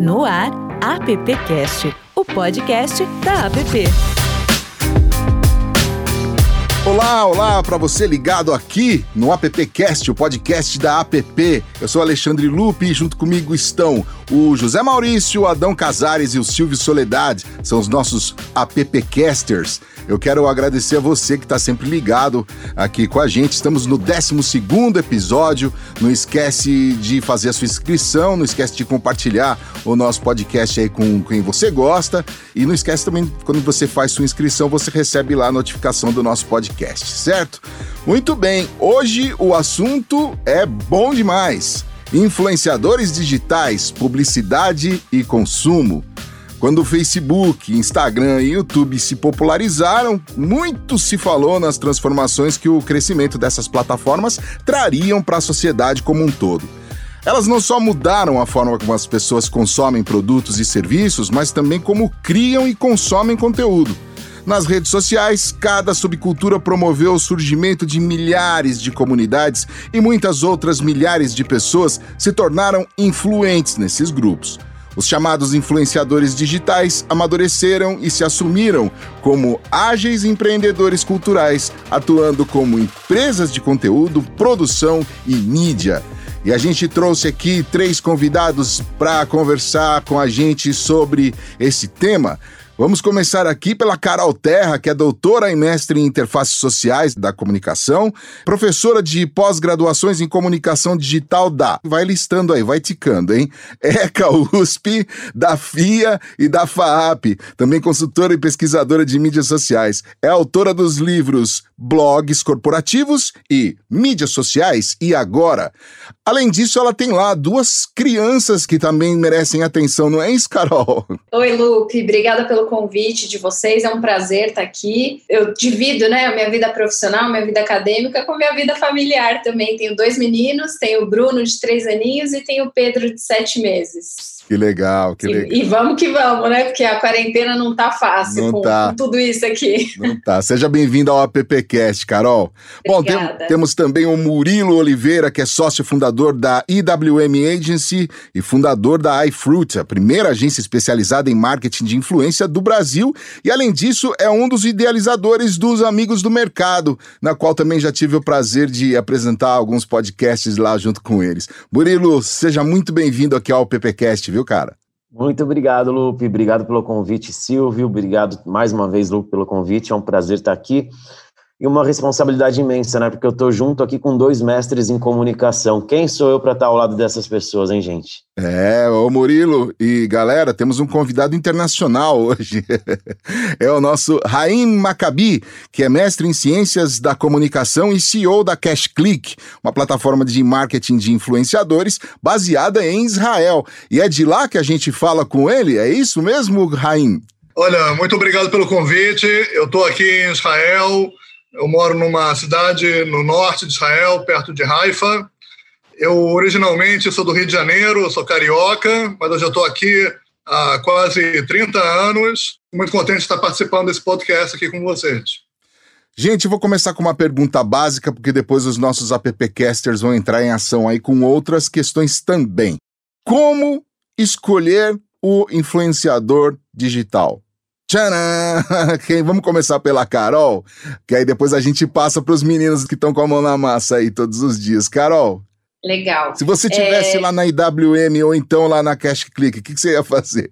No ar, AppCast, o podcast da App. Olá, olá para você ligado aqui no AppCast, o podcast da App. Eu sou Alexandre Lupe e junto comigo estão o José Maurício, o Adão Casares e o Silvio Soledade. São os nossos AppCasters. Eu quero agradecer a você que está sempre ligado aqui com a gente. Estamos no 12 episódio. Não esquece de fazer a sua inscrição, não esquece de compartilhar o nosso podcast aí com quem você gosta. E não esquece também, quando você faz sua inscrição, você recebe lá a notificação do nosso podcast, certo? Muito bem, hoje o assunto é bom demais. Influenciadores digitais, publicidade e consumo. Quando o Facebook, Instagram e YouTube se popularizaram, muito se falou nas transformações que o crescimento dessas plataformas trariam para a sociedade como um todo. Elas não só mudaram a forma como as pessoas consomem produtos e serviços, mas também como criam e consomem conteúdo. Nas redes sociais, cada subcultura promoveu o surgimento de milhares de comunidades e muitas outras milhares de pessoas se tornaram influentes nesses grupos. Os chamados influenciadores digitais amadureceram e se assumiram como ágeis empreendedores culturais, atuando como empresas de conteúdo, produção e mídia. E a gente trouxe aqui três convidados para conversar com a gente sobre esse tema. Vamos começar aqui pela Carol Terra, que é doutora e mestre em interfaces sociais da comunicação, professora de pós-graduações em comunicação digital da. Vai listando aí, vai ticando, hein? ECA USP, da FIA e da FAAP, também consultora e pesquisadora de mídias sociais. É autora dos livros Blogs Corporativos e Mídias Sociais e Agora. Além disso, ela tem lá duas crianças que também merecem atenção, não é isso, Carol? Oi, Lupe, obrigada pelo convite de vocês, é um prazer estar aqui. Eu divido, né, a minha vida profissional, minha vida acadêmica com a minha vida familiar também. Tenho dois meninos, tenho o Bruno de três aninhos e tenho o Pedro de sete meses. Que legal, que legal. E, e, vamos que vamos, né? Porque a quarentena não tá fácil não com, tá. com, tudo isso aqui. Não tá. Seja bem-vindo ao AppCast, Carol. Bom, tem, temos também o Murilo Oliveira, que é sócio fundador da IWM Agency e fundador da iFruit, a primeira agência especializada em marketing de influência do Brasil. E, além disso, é um dos idealizadores dos Amigos do Mercado, na qual também já tive o prazer de apresentar alguns podcasts lá junto com eles. Murilo, seja muito bem-vindo aqui ao AppCast, viu? Viu, cara? Muito obrigado, Lupe. Obrigado pelo convite, Silvio. Obrigado mais uma vez, Lupe, pelo convite. É um prazer estar aqui e uma responsabilidade imensa, né? Porque eu estou junto aqui com dois mestres em comunicação. Quem sou eu para estar ao lado dessas pessoas, hein, gente? É, ô Murilo e galera, temos um convidado internacional hoje. é o nosso Raim Maccabi, que é mestre em ciências da comunicação e CEO da Cash Click, uma plataforma de marketing de influenciadores baseada em Israel. E é de lá que a gente fala com ele, é isso mesmo, Raim? Olha, muito obrigado pelo convite. Eu estou aqui em Israel eu moro numa cidade no norte de Israel, perto de Haifa. Eu originalmente sou do Rio de Janeiro, sou carioca, mas eu já estou aqui há quase 30 anos. Muito contente de estar participando desse podcast aqui com vocês. Gente, vou começar com uma pergunta básica, porque depois os nossos appcasters vão entrar em ação aí com outras questões também. Como escolher o influenciador digital? Tcharam! Vamos começar pela Carol, que aí depois a gente passa para os meninos que estão com a mão na massa aí todos os dias. Carol. Legal. Se você tivesse é... lá na IWM ou então lá na Cash Click, o que, que você ia fazer?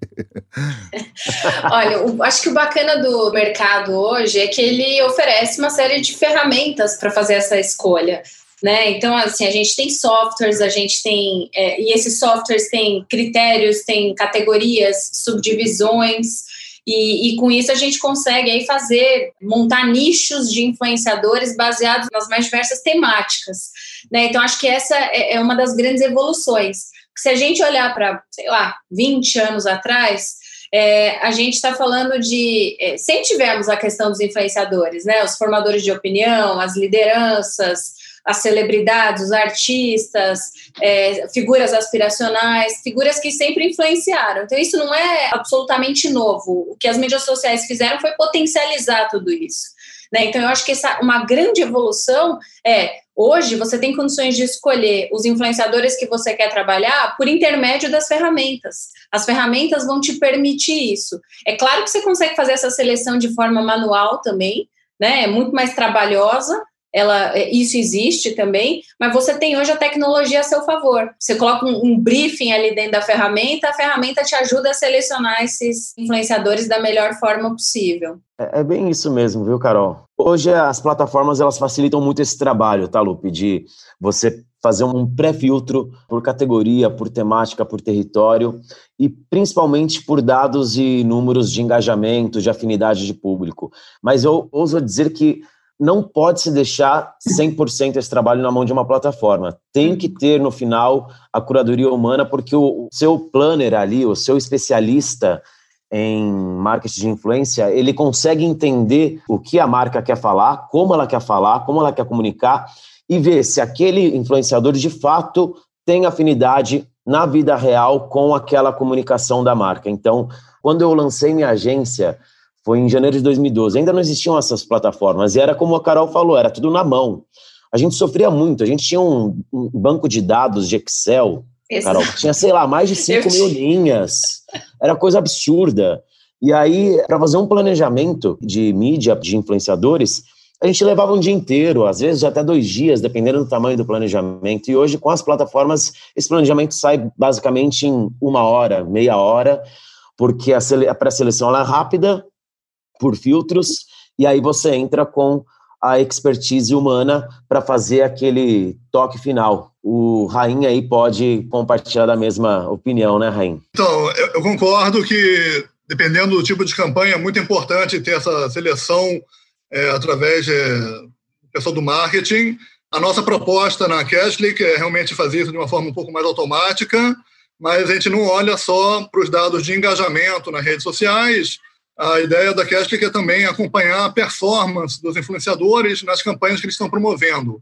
Olha, o, acho que o bacana do mercado hoje é que ele oferece uma série de ferramentas para fazer essa escolha. Né? Então, assim, a gente tem softwares, a gente tem. É, e esses softwares têm critérios, têm categorias, subdivisões. E, e, com isso a gente consegue aí fazer, montar nichos de influenciadores baseados nas mais diversas temáticas. Né? Então, acho que essa é, é uma das grandes evoluções. Se a gente olhar para, sei lá, 20 anos atrás, é, a gente está falando de. É, tivemos a questão dos influenciadores, né? Os formadores de opinião, as lideranças, as celebridades, os artistas, é, figuras aspiracionais, figuras que sempre influenciaram. Então, isso não é absolutamente novo. O que as mídias sociais fizeram foi potencializar tudo isso. Né? Então, eu acho que essa, uma grande evolução é Hoje você tem condições de escolher os influenciadores que você quer trabalhar por intermédio das ferramentas. As ferramentas vão te permitir isso. É claro que você consegue fazer essa seleção de forma manual também, né? É muito mais trabalhosa, ela, é, isso existe também, mas você tem hoje a tecnologia a seu favor. Você coloca um, um, briefing ali dentro da ferramenta, a ferramenta te ajuda a selecionar esses influenciadores da melhor forma possível. É, é bem isso mesmo, viu, Carol? Hoje as plataformas elas facilitam muito esse trabalho, tá, Lupe? De você fazer um pré-filtro por categoria, por temática, por território e principalmente por dados e números de engajamento, de afinidade de público. Mas eu ouso dizer que não pode se deixar 100% esse trabalho na mão de uma plataforma. Tem que ter no final a curadoria humana, porque o seu planner ali, o seu especialista em marketing de influência, ele consegue entender o que a marca quer falar, como ela quer falar, como ela quer comunicar e ver se aquele influenciador de fato tem afinidade na vida real com aquela comunicação da marca. Então, quando eu lancei minha agência, foi em janeiro de 2012. Ainda não existiam essas plataformas e era como a Carol falou, era tudo na mão. A gente sofria muito, a gente tinha um, um banco de dados de Excel, Carol, tinha, sei lá, mais de 5 mil linhas. Era coisa absurda. E aí, para fazer um planejamento de mídia, de influenciadores, a gente levava um dia inteiro, às vezes até dois dias, dependendo do tamanho do planejamento. E hoje, com as plataformas, esse planejamento sai basicamente em uma hora, meia hora, porque a pré-seleção é rápida, por filtros, e aí você entra com a expertise humana para fazer aquele toque final. O Rain aí pode compartilhar da mesma opinião, né, Rain? Então, eu concordo que, dependendo do tipo de campanha, é muito importante ter essa seleção é, através de pessoal do marketing. A nossa proposta na Cashlick é realmente fazer isso de uma forma um pouco mais automática, mas a gente não olha só para os dados de engajamento nas redes sociais, a ideia da Cashlick é também acompanhar a performance dos influenciadores nas campanhas que eles estão promovendo.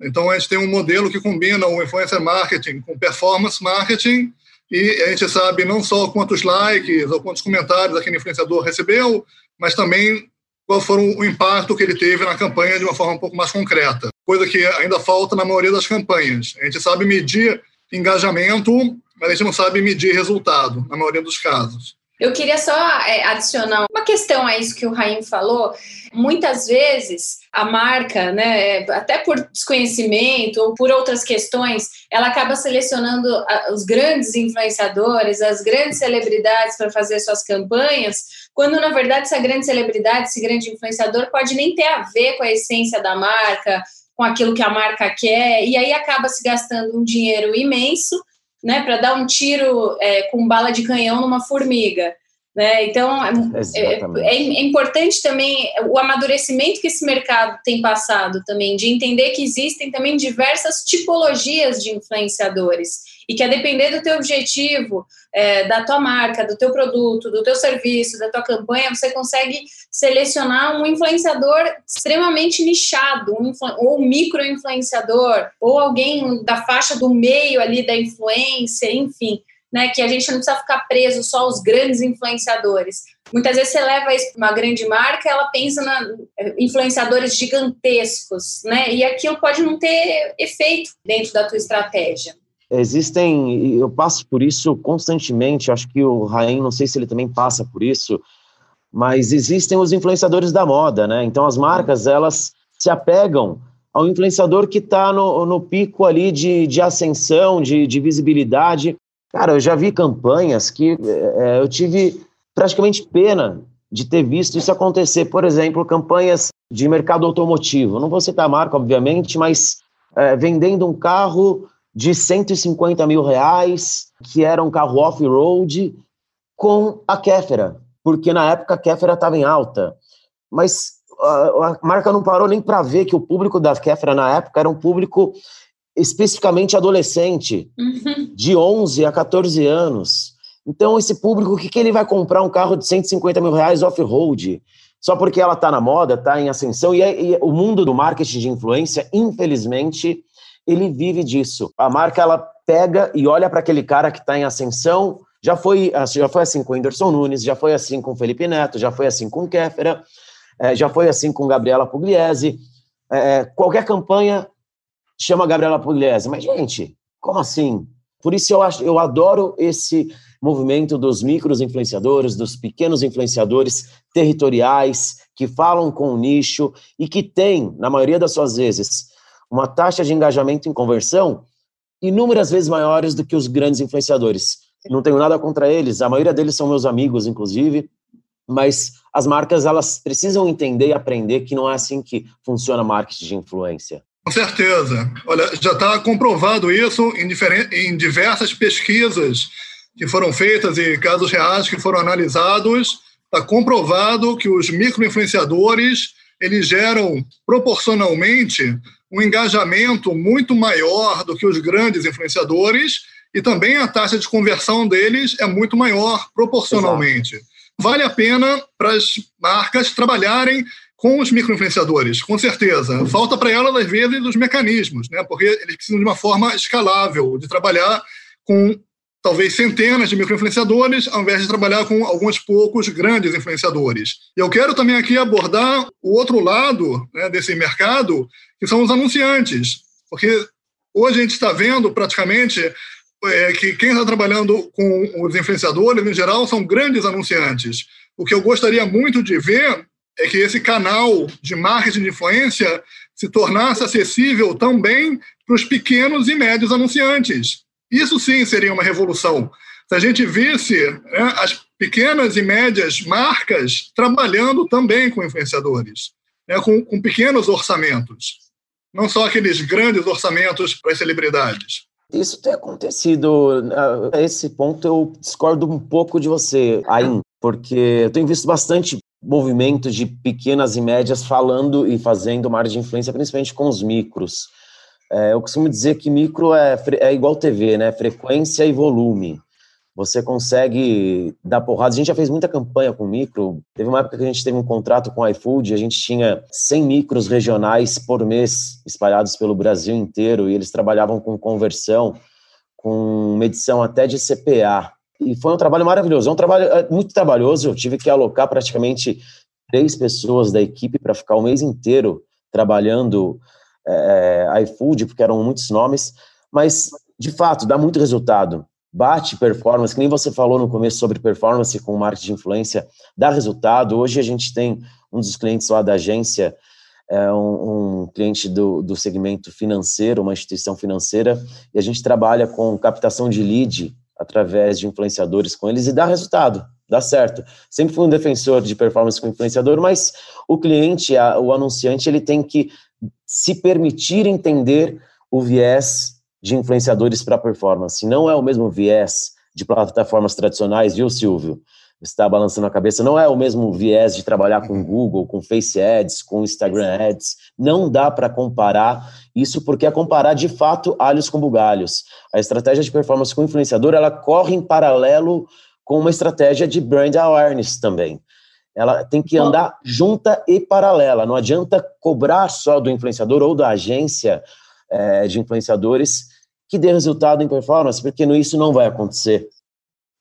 Então, a gente tem um modelo que combina o influencer marketing com performance marketing, e a gente sabe não só quantos likes ou quantos comentários aquele influenciador recebeu, mas também qual foi o impacto que ele teve na campanha de uma forma um pouco mais concreta. Coisa que ainda falta na maioria das campanhas. A gente sabe medir engajamento, mas a gente não sabe medir resultado, na maioria dos casos. Eu queria só é, adicionar uma questão a isso que o Raim falou. Muitas vezes a marca, né, até por desconhecimento ou por outras questões, ela acaba selecionando os grandes influenciadores, as grandes celebridades para fazer suas campanhas, quando na verdade essa grande celebridade, esse grande influenciador pode nem ter a ver com a essência da marca, com aquilo que a marca quer, e aí acaba se gastando um dinheiro imenso né, para dar um tiro é, com bala de canhão numa formiga. Né? Então, é, é, é, importante também o amadurecimento que esse mercado tem passado também, de entender que existem também diversas tipologias de influenciadores e que a depender do teu objetivo, é, da tua marca, do teu produto, do teu serviço, da tua campanha, você consegue selecionar um influenciador extremamente nichado, um ou micro-influenciador, ou alguém da faixa do meio ali da influência, enfim né, que a gente não precisa ficar preso só aos grandes influenciadores. Muitas vezes você leva isso para uma grande marca, ela pensa na influenciadores gigantescos, né? E aquilo pode não ter efeito dentro da tua estratégia. Existem, eu passo por isso constantemente, acho que o Rain, não sei se ele também passa por isso, mas existem os influenciadores da moda, né? Então as marcas, elas se apegam ao influenciador que está no, no pico ali de, de ascensão, de, de visibilidade, Cara, eu já vi campanhas que é, eu tive praticamente pena de ter visto isso acontecer. Por exemplo, campanhas de mercado automotivo. Não vou citar a marca, obviamente, mas é, vendendo um carro de 150 mil reais, que era um carro off-road, com a Kéfera, porque na época a Kéfera estava em alta. Mas a, a marca não parou nem para ver que o público da Kéfera na época era um público especificamente adolescente, uhum. de 11 a 14 anos. Então, esse público, o que, que ele vai comprar um carro de 150 mil reais off-road? Só porque ela está na moda, está em ascensão. E, e, o mundo do marketing de influência, infelizmente, ele vive disso. A marca, ela pega e olha para aquele cara que está em ascensão. Já foi, já foi assim com o Whindersson Nunes, já foi assim com o Felipe Neto, já foi assim com o Kéfera, é, já foi assim com Gabriela Pugliese. É, qualquer campanha chama a Gabriela Pugliese. Mas, gente, como assim? Por isso eu, acho, eu adoro esse movimento dos micros influenciadores, dos pequenos influenciadores territoriais, que falam com o nicho e que têm, na maioria das suas vezes, uma taxa de engajamento em conversão inúmeras vezes maiores do que os grandes influenciadores. Não tenho nada contra eles, a maioria deles são meus amigos, inclusive, mas as marcas elas precisam entender e aprender que não é assim que funciona marketing de influência. Com certeza. Olha, já está comprovado isso em, em diversas pesquisas que foram feitas e casos reais que foram analisados. Está comprovado que os microinfluenciadores eles geram proporcionalmente um engajamento muito maior do que os grandes influenciadores e também a taxa de conversão deles é muito maior proporcionalmente. Exato. Vale a pena para as marcas trabalharem com os microinfluenciadores, com certeza. Falta para elas, às vezes, os mecanismos, né? porque eles precisam de uma forma escalável, de trabalhar com talvez centenas de microinfluenciadores, ao invés de trabalhar com alguns poucos grandes influenciadores. Eu quero também aqui abordar o outro lado né, desse mercado, que são os anunciantes, porque hoje a gente está vendo praticamente é, que quem está trabalhando com os influenciadores, em geral, são grandes anunciantes. O que eu gostaria muito de ver é que esse canal de marketing de influência se tornasse acessível também para os pequenos e médios anunciantes. Isso sim seria uma revolução. Se a gente visse né, as pequenas e médias marcas trabalhando também com influenciadores, né, com, com pequenos orçamentos, não só aqueles grandes orçamentos para as celebridades. Isso tem acontecido. A esse ponto eu discordo um pouco de você, ainda, porque eu tenho visto bastante movimento de pequenas e médias falando e fazendo margem de influência, principalmente com os micros. É, eu costumo dizer que micro é, é igual TV, né? Frequência e volume. Você consegue dar porrada. A gente já fez muita campanha com micro. Teve uma época que a gente teve um contrato com o iFood, a gente tinha 100 micros regionais por mês espalhados pelo Brasil inteiro e eles trabalhavam com conversão, com medição até de CPA. E foi um trabalho maravilhoso. É um trabalho é, muito trabalhoso. Eu tive que alocar praticamente três pessoas da equipe para ficar o mês inteiro trabalhando é, iFood, porque eram muitos nomes. Mas, de fato, dá muito resultado. Bate performance, que nem você falou no começo sobre performance com marketing de influência, dá resultado. Hoje a gente tem um dos clientes lá da agência, é um, um, cliente do, do segmento financeiro, uma instituição financeira, e a gente trabalha com captação de lead através de influenciadores com eles e dá resultado, dá certo. Sempre fui um defensor de performance com influenciador, mas o cliente, a, o anunciante, ele tem que se permitir entender o viés de influenciadores para performance. Não é o mesmo viés de plataformas tradicionais, viu, Silvio? Está balançando a cabeça. Não é o mesmo viés de trabalhar com Google, com Face Ads, com Instagram Ads. Não dá para comparar isso porque é comparar de fato alhos com bugalhos. A estratégia de performance com influenciador ela corre em paralelo com uma estratégia de brand awareness também. Ela tem que andar junta e paralela. Não adianta cobrar só do influenciador ou da agência é, de influenciadores que dê resultado em performance, porque isso não vai acontecer.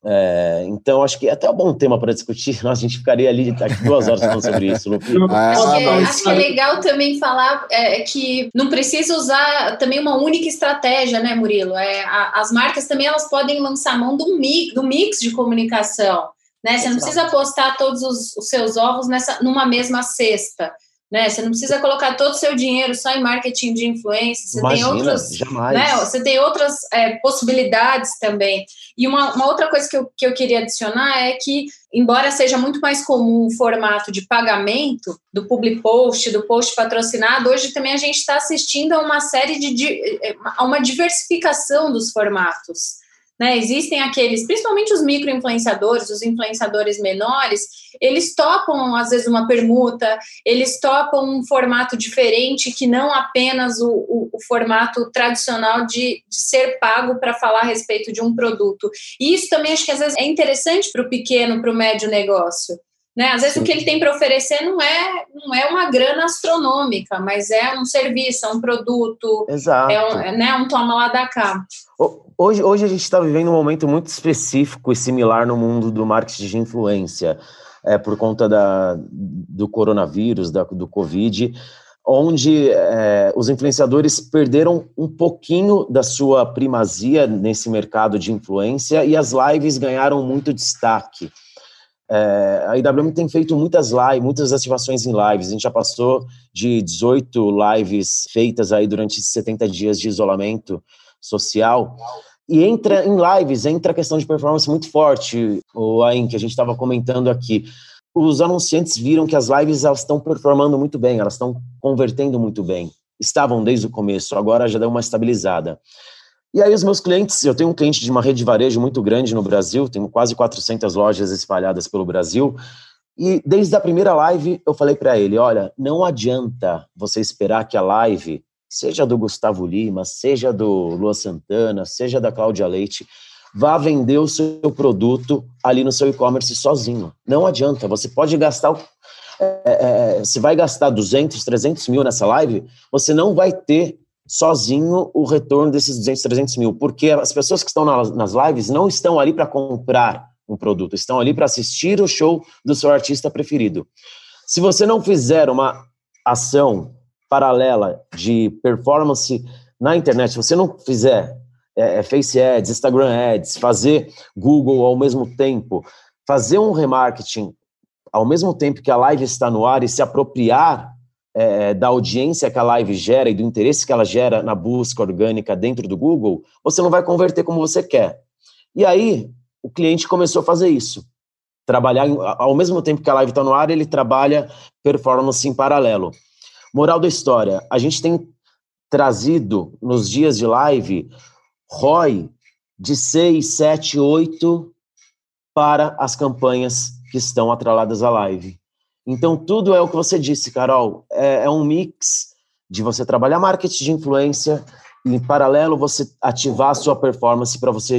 É, então, acho que é até um bom tema para discutir. a gente ficaria ali duas horas falando sobre isso. Ah, acho, que, é, acho que é legal também falar é, que não precisa usar também uma única estratégia, né, Murilo? É, a, as marcas também elas podem lançar mão do mix, do mix de comunicação. Né? Você não precisa apostar todos os, os seus ovos nessa, numa mesma cesta. Né? Você não precisa colocar todo o seu dinheiro só em marketing de influência. Você Imagina, tem outras, jamais. Né? Você tem outras é, possibilidades também. E uma, uma, outra coisa que eu, que eu queria adicionar é que, embora seja muito mais comum o formato de pagamento do public post, do post patrocinado, hoje também a gente está assistindo a uma série de, de a uma diversificação dos formatos. Né? Existem aqueles, principalmente os micro-influenciadores, os influenciadores menores, eles topam, às vezes, uma permuta, eles topam um formato diferente que não apenas o, o, o formato tradicional de, de ser pago para falar a respeito de um produto. E isso também acho que às vezes é interessante para o pequeno, para o médio negócio. Né? Às vezes Sim. o que ele tem para oferecer não é, não é uma grana astronômica, mas é um serviço, é um produto, Exato. é um, né, um toma lá da cá. Hoje, hoje a gente está vivendo um momento muito específico e similar no mundo do marketing de influência, é, por conta da, do coronavírus, da, do Covid. onde é, os influenciadores perderam um pouquinho da sua primazia nesse mercado de influência e as lives ganharam muito destaque. É, a IWM tem feito muitas lives, muitas ativações em lives. A gente já passou de 18 lives feitas aí durante 70 dias de isolamento social. E entra em lives, entra a questão de performance muito forte, o Ain, que a gente estava comentando aqui os anunciantes viram que as lives elas estão performando muito bem, elas estão convertendo muito bem. Estavam desde o começo, agora já deu uma estabilizada. E aí os meus clientes, eu tenho um cliente de uma rede de varejo muito grande no Brasil, tenho quase 400 lojas espalhadas pelo Brasil, e desde a primeira live eu falei para ele, olha, não adianta você esperar que a live, seja do Gustavo Lima, seja do Lua Santana, seja da Cláudia Leite, vá vender o seu produto ali no seu e-commerce sozinho. Não adianta, você pode gastar. É, é, você vai gastar 200, 300 mil nessa live, você não vai ter sozinho o retorno desses 200, 300 mil, porque as pessoas que estão nas lives não estão ali para comprar um produto, estão ali para assistir o show do seu artista preferido. Se você não fizer uma ação paralela de performance na internet, se você não fizer é, é, Face Ads, Instagram Ads, fazer Google ao mesmo tempo, fazer um remarketing ao mesmo tempo que a live está no ar e se apropriar é, da audiência que a live gera e do interesse que ela gera na busca orgânica dentro do Google, você não vai converter como você quer. E aí, o cliente começou a fazer isso. Trabalhar, ao mesmo tempo que a live está no ar, ele trabalha performance em paralelo. Moral da história: a gente tem trazido nos dias de live ROI de 6, 7, 8 para as campanhas que estão atreladas à live. Então, tudo é o que você disse, Carol. É, é um mix de você trabalhar marketing de influência e, em paralelo, você ativar a sua performance para você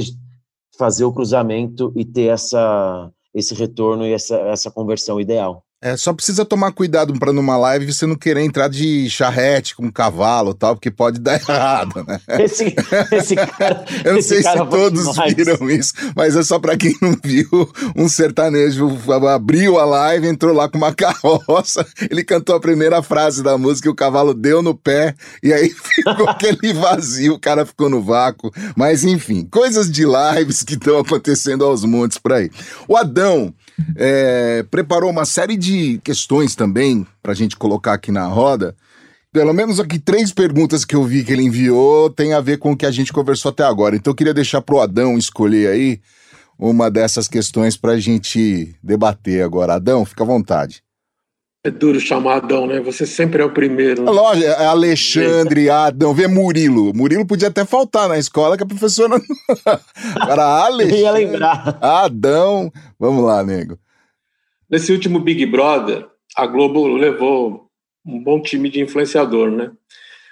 fazer o cruzamento e ter essa, esse retorno e essa, essa conversão ideal. É, só precisa tomar cuidado para numa live você não querer entrar de charrete com um cavalo tal, porque pode dar errado, né? Esse, esse cara. Eu não sei se todos demais. viram isso, mas é só para quem não viu. Um sertanejo abriu a live, entrou lá com uma carroça, ele cantou a primeira frase da música e o cavalo deu no pé, e aí ficou aquele vazio, o cara ficou no vácuo. Mas enfim, coisas de lives que estão acontecendo aos montes por aí. O Adão é, preparou uma série de questões também para a gente colocar aqui na roda. Pelo menos aqui três perguntas que eu vi que ele enviou tem a ver com o que a gente conversou até agora. Então eu queria deixar pro Adão escolher aí uma dessas questões para a gente debater agora. Adão, fica à vontade. É duro chamar Adão, né? Você sempre é o primeiro. Lógico, é Alexandre, Adão, vê Murilo. Murilo podia até faltar na escola que a professora. Agora, Alexandre. ia lembrar. Adão. Vamos lá, nego. Nesse último Big Brother, a Globo levou um bom time de influenciador, né?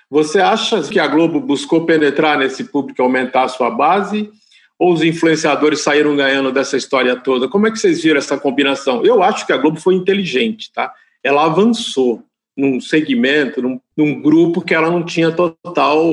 Você acha que a Globo buscou penetrar nesse público, aumentar a sua base? Ou os influenciadores saíram ganhando dessa história toda? Como é que vocês viram essa combinação? Eu acho que a Globo foi inteligente, tá? ela avançou num segmento, num, num, grupo que ela não tinha total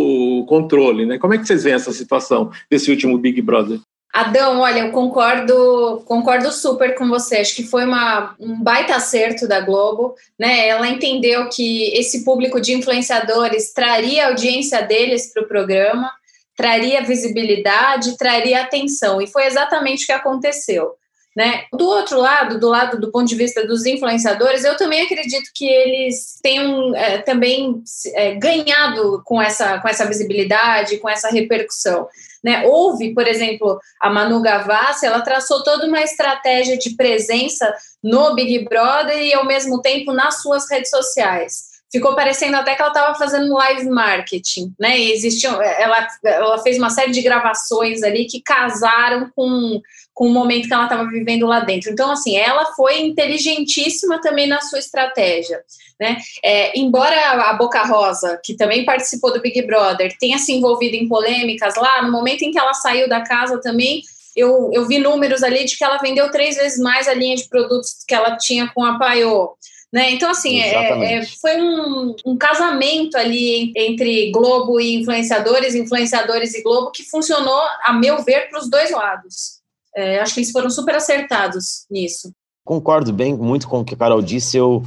controle. Né? Como é que vocês veem essa situação desse último Big Brother? Adão, olha, eu concordo, concordo super com você. Acho que foi uma, um baita acerto da Globo, né? Ela entendeu que esse público de influenciadores traria a audiência deles para o programa, traria visibilidade, traria atenção, e foi exatamente o que aconteceu. Né? Do outro lado, do lado do ponto de vista dos influenciadores, eu também acredito que eles tenham é, também é, ganhado com essa, com essa visibilidade, com essa repercussão. Né? Houve, por exemplo, a Manu Gavassi, ela traçou toda uma estratégia de presença no Big Brother e, ao mesmo tempo, nas suas redes sociais ficou parecendo até que ela estava fazendo live marketing, né? E existiam, ela, ela fez uma série de gravações ali que casaram com, com o momento que ela estava vivendo lá dentro. Então, assim, ela foi inteligentíssima também na sua estratégia. Né? É, embora a Boca Rosa, que também participou do Big Brother, tenha se envolvido em polêmicas lá, no momento em que ela saiu da casa também, eu, eu vi números ali de que ela vendeu três vezes mais a linha de produtos que ela tinha com a Paiô. Né? Então, assim, é, é, foi um, um, casamento ali entre Globo e influenciadores, influenciadores e Globo, que funcionou, a meu ver, para os dois lados. É, acho que eles foram super acertados nisso. Concordo bem muito com o que a Carol disse. Eu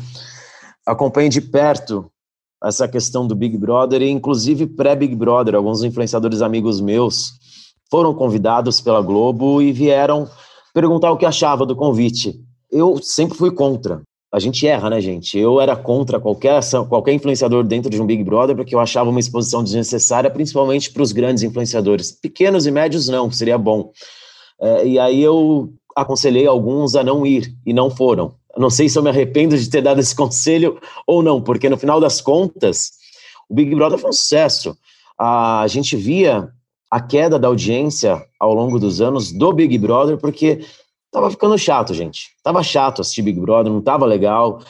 acompanho de perto essa questão do Big Brother, e inclusive pré-Big Brother, alguns influenciadores amigos meus foram convidados pela Globo e vieram perguntar o que achava do convite. Eu sempre fui contra. A gente erra, né, gente? Eu era contra qualquer ação, qualquer influenciador dentro de um Big Brother, porque eu achava uma exposição desnecessária, principalmente para os grandes influenciadores. Pequenos e médios, não, seria bom. É, e aí eu aconselhei alguns a não ir, e não foram. Não sei se eu me arrependo de ter dado esse conselho ou não, porque no final das contas, o Big Brother foi um sucesso. A gente via a queda da audiência ao longo dos anos do Big Brother, porque tava ficando chato, gente. Tava chato assistir Big Brother, não tava legal.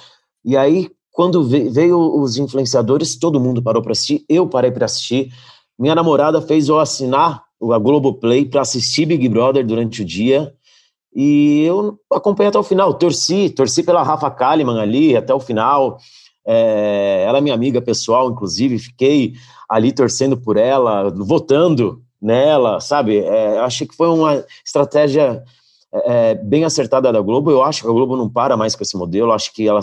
E aí, quando veio os influenciadores, todo mundo parou para assistir, eu parei para assistir. Minha namorada fez eu assinar a Globoplay para assistir Big Brother durante o dia. E eu acompanhei até o final, torci, torci pela Rafa Kalimann ali até o final. É, ela é minha amiga pessoal, inclusive, fiquei ali torcendo por ela, votando nela, sabe? É, achei que foi uma estratégia é, é, bem acertada da Globo. Eu acho que a Globo não para mais com esse modelo, acho que ela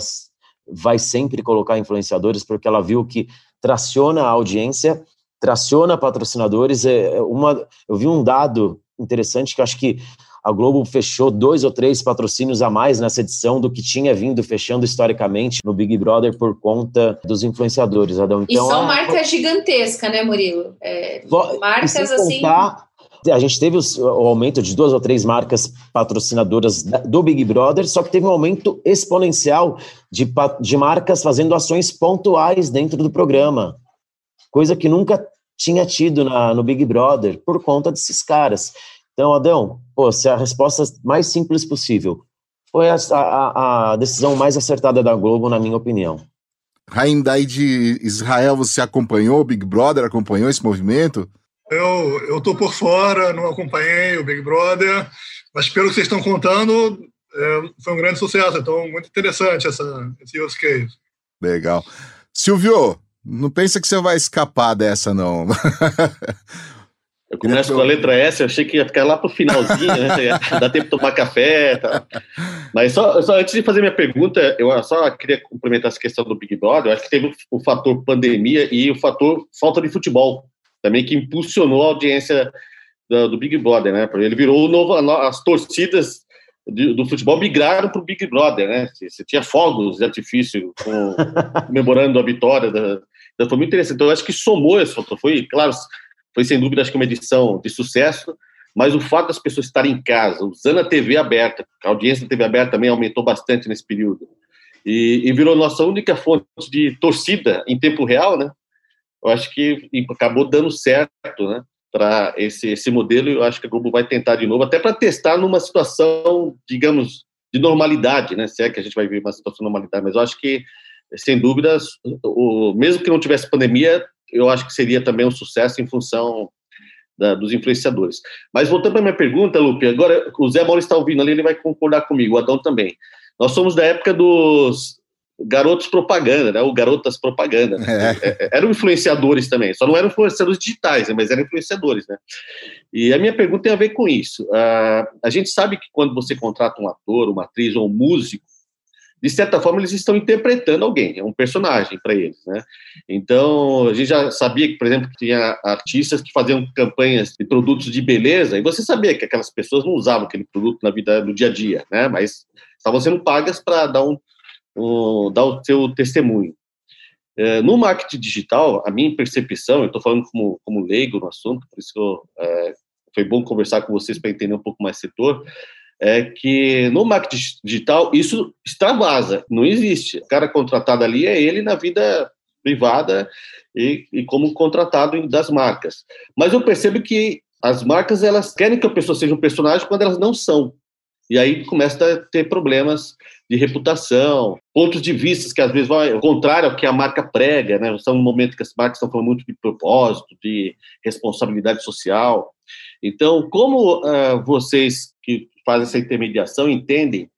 vai sempre colocar influenciadores porque ela viu que traciona a audiência, traciona patrocinadores. É, é uma, eu vi um dado interessante que acho que a Globo fechou dois ou três patrocínios a mais nessa edição do que tinha vindo fechando historicamente no Big Brother por conta dos influenciadores, Adão. Então, e são marcas gigantescas, né, Murilo? É, marcas assim. A gente teve o aumento de duas ou três marcas patrocinadoras do Big Brother, só que teve um aumento exponencial de, de marcas fazendo ações pontuais dentro do programa, coisa que nunca tinha tido na, no Big Brother por conta desses caras. Então, Adão, pô, se a resposta mais simples possível foi a, a, a decisão mais acertada da Globo, na minha opinião. Raim, de Israel, você acompanhou o Big Brother, acompanhou esse movimento? Eu, eu tô por fora, não acompanhei o Big Brother, mas pelo que vocês estão contando, é, foi um grande sucesso. Então, muito interessante essa, esse use case. Legal. Silvio, não pensa que você vai escapar dessa, não. Eu começo com a letra S, eu achei que ia ficar lá pro finalzinho, né? Dá tempo de tomar café tá. Mas só, só antes de fazer minha pergunta, eu só queria complementar essa questão do Big Brother. Eu acho que teve o fator pandemia e o fator falta de futebol também que impulsionou a audiência do, do Big Brother, né? Ele virou o novo, as torcidas do, do futebol migraram para o Big Brother, né? Você tinha fogos de artifício com, comemorando a vitória. Da, então foi muito interessante. Então, eu acho que somou isso. Foi, claro, foi sem dúvida acho que uma edição de sucesso, mas o fato das pessoas estarem em casa, usando a TV aberta, a audiência da TV aberta também aumentou bastante nesse período, e, e virou nossa única fonte de torcida em tempo real, né? Eu acho que acabou dando certo, né? Para esse, esse modelo, eu acho que a Globo vai tentar de novo, até para testar numa situação, digamos, de normalidade, né? Se é que a gente vai ver uma situação de normalidade, mas eu acho que, sem dúvidas, o, mesmo que não tivesse pandemia, eu acho que seria também um sucesso em função da, dos influenciadores. Mas voltando para minha pergunta, Lupe, agora o Zé Mauro está ouvindo ali, ele vai concordar comigo, o Adão também. Nós somos da época dos garotos propaganda, né? O garotas propaganda. É. é. Eram influenciadores também, só não eram influenciadores digitais, né? mas eram influenciadores, né? E a minha pergunta tem a ver com isso. Uh, a gente sabe que quando você contrata um ator, uma atriz ou um músico, de certa forma, eles estão interpretando alguém, é um personagem para eles, né? Então, a gente já sabia que, por exemplo, tinha artistas que faziam campanhas de produtos de beleza, e você sabia que aquelas pessoas não usavam aquele produto na vida, no dia a dia, né? Mas estavam sendo pagas para dar, um, um, dar o seu testemunho. É, no marketing digital, a minha percepção, eu estou falando como, como leigo no assunto, por isso eu, é, foi bom conversar com vocês para entender um pouco mais o setor, é que no marketing digital isso extravasa, não existe. O cara contratado ali é ele na vida privada e, e como contratado das marcas. Mas eu percebo que as marcas elas querem que a pessoa seja um personagem quando elas não são. E aí começa a ter problemas de reputação, pontos de vista que às vezes vão ao contrário ao que a marca prega, né? São um momento que as marcas estão falando muito de propósito, de responsabilidade social. Então, como uh, vocês que fazem essa intermediação entendem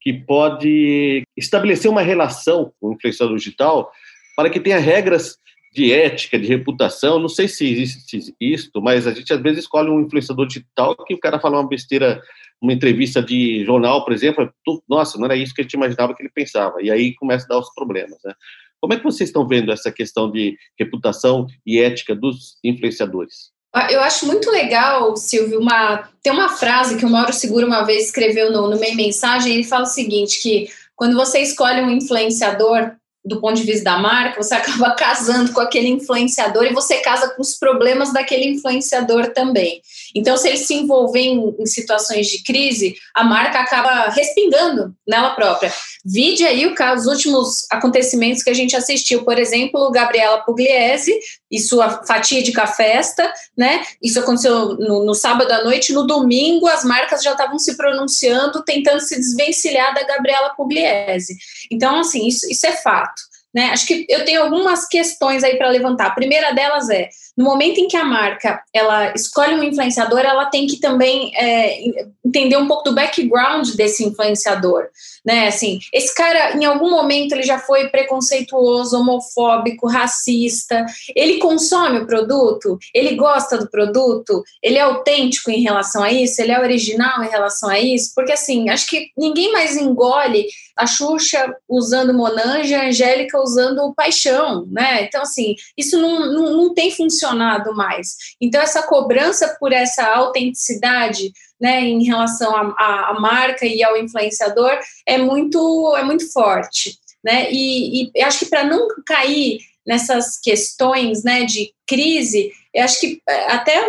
que pode estabelecer uma relação com o influenciador digital para que tenha regras de ética, de reputação. Não sei se existe isso, mas a gente às vezes escolhe um influenciador digital que o cara fala uma besteira, uma entrevista de jornal, por exemplo, nossa, não era isso que a gente imaginava que ele pensava. E aí começa a dar os problemas, né? Como é que vocês estão vendo essa questão de reputação e ética dos influenciadores? Ah, eu acho muito legal, Silvio, uma, tem uma frase que o Mauro Seguro uma vez escreveu no, no meio mensagem, ele fala o seguinte, que quando você escolhe um influenciador, do ponto de vista da marca, você acaba casando com aquele influenciador e você casa com os problemas daquele influenciador também. Então, se ele se envolver em, em situações de crise, a marca acaba respingando nela própria. Vide aí o caso, os últimos acontecimentos que a gente assistiu, por exemplo, Gabriela Pugliese e sua fatídica festa, né? Isso aconteceu no, no sábado à noite, no domingo as marcas já estavam se pronunciando, tentando se desvencilhar da Gabriela Pugliese. Então, assim, isso, isso é fato. Né? Acho que eu tenho algumas questões aí para levantar. A primeira delas é, no momento em que a marca ela escolhe um influenciador, ela tem que também é, entender um pouco do background desse influenciador né? Assim, esse cara, em algum momento, ele já foi preconceituoso, homofóbico, racista. Ele consome o produto, ele gosta do produto, ele é autêntico em relação a isso, ele é original em relação a isso, porque assim, acho que ninguém mais engole a Xuxa usando Monange, a Angélica usando Paixão, né? Então, assim, isso não, não, não tem funcionado mais. Então, essa cobrança por essa autenticidade né, em relação à marca e ao influenciador é muito, é muito forte. Né? E, e acho que para não cair nessas questões né, de crise, eu acho que é, até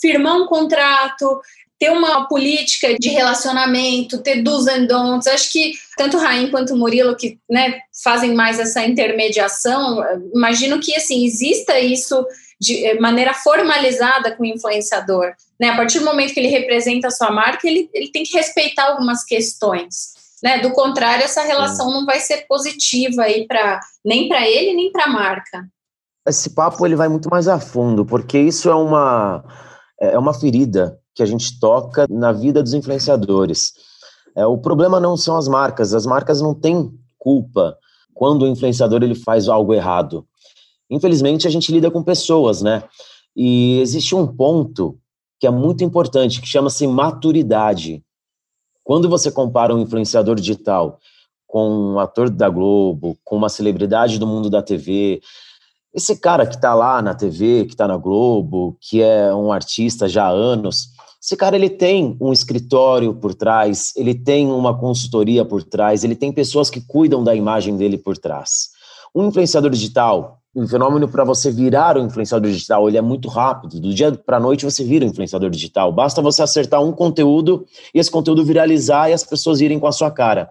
firmar um contrato, ter uma política de relacionamento, ter dos and don'ts, acho que tanto o Raim quanto o Murilo, que né, fazem mais essa intermediação, imagino que assim exista isso de eh, maneira formalizada com o influenciador. Né? A partir do momento que ele representa a sua marca, ele, ele tem que respeitar algumas questões. Né? Do contrário, essa relação não vai ser positiva aí para nem para ele nem para a marca. Esse papo ele vai muito mais a fundo, porque isso é uma é uma ferida que a gente toca na vida dos influenciadores. É, o problema não são as marcas, as marcas não têm culpa quando o influenciador ele faz algo errado infelizmente a gente lida com pessoas, né? E existe um ponto que é muito importante, que chama-se maturidade. Quando você compara um influenciador digital com um ator da Globo, com uma celebridade do mundo da TV, esse cara que está lá na TV, que está na Globo, que é um artista já há anos, esse cara ele tem um escritório por trás, ele tem uma consultoria por trás, ele tem pessoas que cuidam da imagem dele por trás. Um influenciador digital, um fenômeno para você virar um influenciador digital, ele é muito rápido. Do dia para a noite você vira um influenciador digital. Basta você acertar um conteúdo e esse conteúdo viralizar e as pessoas irem com a sua cara.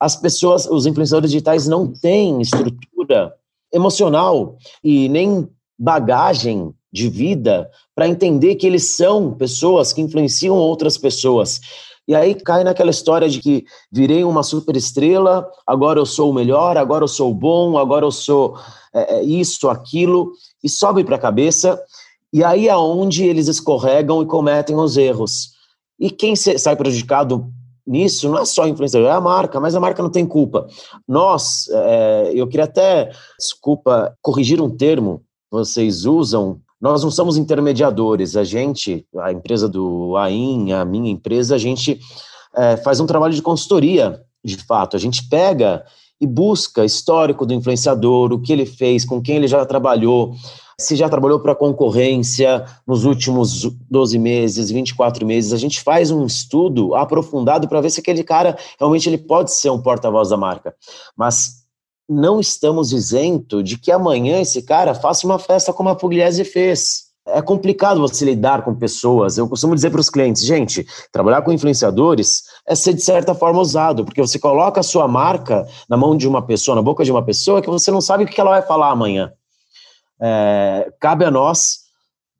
As pessoas, os influenciadores digitais não têm estrutura emocional e nem bagagem de vida para entender que eles são pessoas que influenciam outras pessoas. E aí cai naquela história de que virei uma super estrela, agora eu sou o melhor, agora eu sou o bom, agora eu sou é, é isso, aquilo, e sobe para a cabeça, e aí é onde eles escorregam e cometem os erros. E quem sai prejudicado nisso não é só o influenciador, é a marca, mas a marca não tem culpa. Nós, é, eu queria até, desculpa, corrigir um termo vocês usam, nós não somos intermediadores, a gente, a empresa do AIN, a minha empresa, a gente é, faz um trabalho de consultoria, de fato, a gente pega e busca histórico do influenciador, o que ele fez, com quem ele já trabalhou, se já trabalhou para concorrência nos últimos 12 meses, 24 meses. A gente faz um estudo aprofundado para ver se aquele cara realmente ele pode ser um porta-voz da marca. Mas não estamos isento de que amanhã esse cara faça uma festa como a Pugliese fez é complicado você lidar com pessoas. Eu costumo dizer para os clientes, gente, trabalhar com influenciadores é ser de certa forma usado, porque você coloca a sua marca na mão de uma pessoa, na boca de uma pessoa, que você não sabe o que ela vai falar amanhã. É, cabe a nós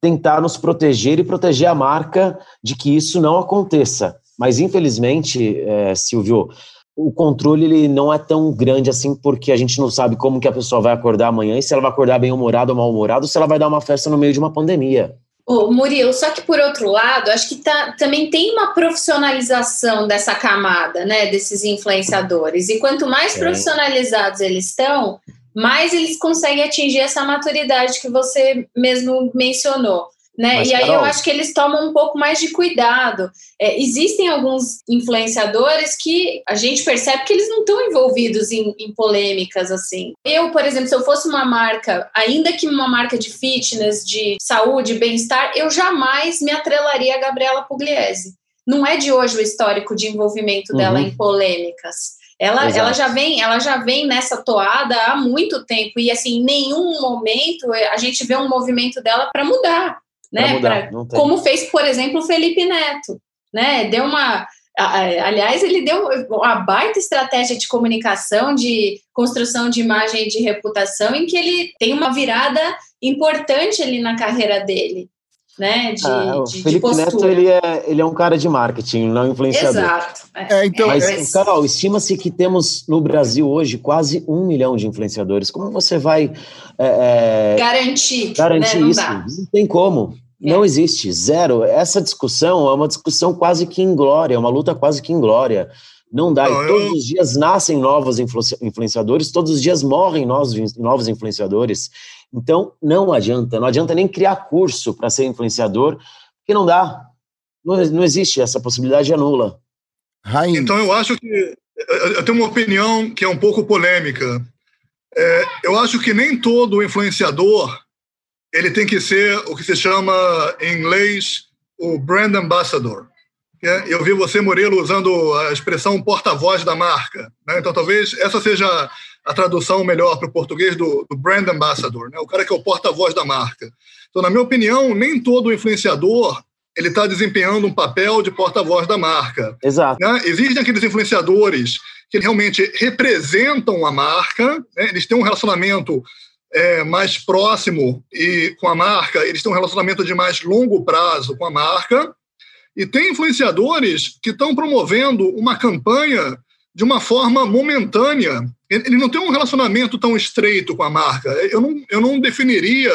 tentar nos proteger e proteger a marca de que isso não aconteça. Mas, infelizmente, é, Silvio, o controle ele não é tão grande assim, porque a gente não sabe como que a pessoa vai acordar amanhã e se ela vai acordar bem-humorada ou mal-humorada, ou se ela vai dar uma festa no meio de uma pandemia. Ô, Murilo, só que por outro lado, acho que tá, também tem uma profissionalização dessa camada, né, desses influenciadores. E quanto mais é. profissionalizados eles estão, mais eles conseguem atingir essa maturidade que você mesmo mencionou. Né? Mas, e aí Carol... eu acho que eles tomam um pouco mais de cuidado. É, existem alguns influenciadores que a gente percebe que eles não estão envolvidos em, em, polêmicas assim. Eu, por exemplo, se eu fosse uma marca, ainda que uma marca de fitness, de saúde, bem-estar, eu jamais me atrelaria a Gabriela Pugliese. Não é de hoje o histórico de envolvimento dela uhum. em polêmicas. Ela, ela já vem, ela já vem nessa toada há muito tempo e assim, em nenhum momento a gente vê um movimento dela para mudar né? Pra, como fez, por exemplo, o Felipe Neto, né? Deu uma Aliás, ele deu uma baita estratégia de comunicação, de construção de imagem e de reputação, em que ele tem uma virada importante ali na carreira dele. Né, de, ah, o de, Felipe de Neto ele é, ele é um cara de marketing, não influenciador. Exato. É, é então, Mas, é... Carol, estima-se que temos no Brasil hoje quase um milhão de influenciadores. Como você vai é, é garantir, garantir né? isso? Não tem como. Não existe, zero. Essa discussão é uma discussão quase que inglória, uma luta quase que inglória. Não dá. Não, todos eu... os dias nascem novos influenciadores, todos os dias morrem novos, novos influenciadores. Então, não adianta. Não adianta nem criar curso para ser influenciador, porque não dá. Não, não existe. Essa possibilidade é nula. Rainha. Então, eu acho que. Eu tenho uma opinião que é um pouco polêmica. É, eu acho que nem todo influenciador ele tem que ser o que se chama em inglês o brand ambassador. É, eu vi você, Murilo, usando a expressão porta-voz da marca. Né? Então, talvez essa seja a tradução melhor para o português do, do, brand ambassador, né? o cara que é o porta-voz da marca. Então, na minha opinião, nem todo influenciador ele está desempenhando um papel de porta-voz da marca. Exato. Né? Existem aqueles influenciadores que realmente representam a marca, né? eles têm um relacionamento é, mais próximo e com a marca, eles têm um relacionamento de mais longo prazo com a marca. E tem influenciadores que estão promovendo uma campanha de uma forma momentânea. Ele não tem um relacionamento tão estreito com a marca. Eu não, eu não definiria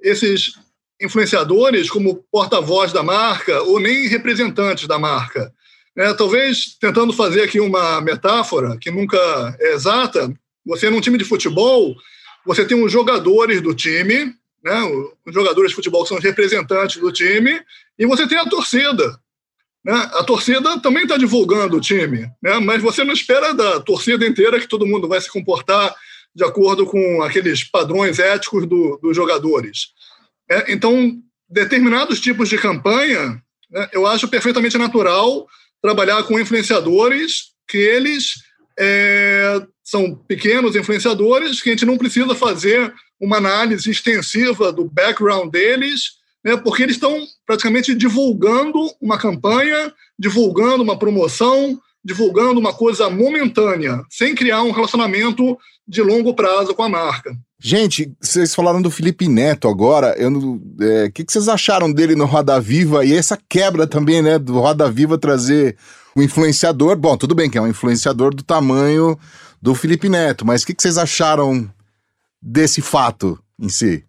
esses influenciadores como porta-voz da marca ou nem representantes da marca. É, talvez tentando fazer aqui uma metáfora que nunca é exata, você num time de futebol, você tem os jogadores do time, né, os jogadores de futebol que são os representantes do time, e você tem a torcida. Né? A torcida também está divulgando o time, né? mas você não espera da torcida inteira que todo mundo vai se comportar de acordo com aqueles padrões éticos do, dos jogadores. É, então, determinados tipos de campanha, né, eu acho perfeitamente natural trabalhar com influenciadores que eles é, são pequenos influenciadores que a gente não precisa fazer uma análise extensiva do background deles, né, porque eles estão praticamente divulgando uma campanha, divulgando uma promoção, divulgando uma coisa momentânea, sem criar um relacionamento de longo prazo com a marca. Gente, vocês falaram do Felipe Neto agora. O é, que, que vocês acharam dele no Roda Viva e essa quebra também, né, do Roda Viva trazer o influenciador? Bom, tudo bem que é um influenciador do tamanho do Felipe Neto, mas o que, que vocês acharam desse fato em si?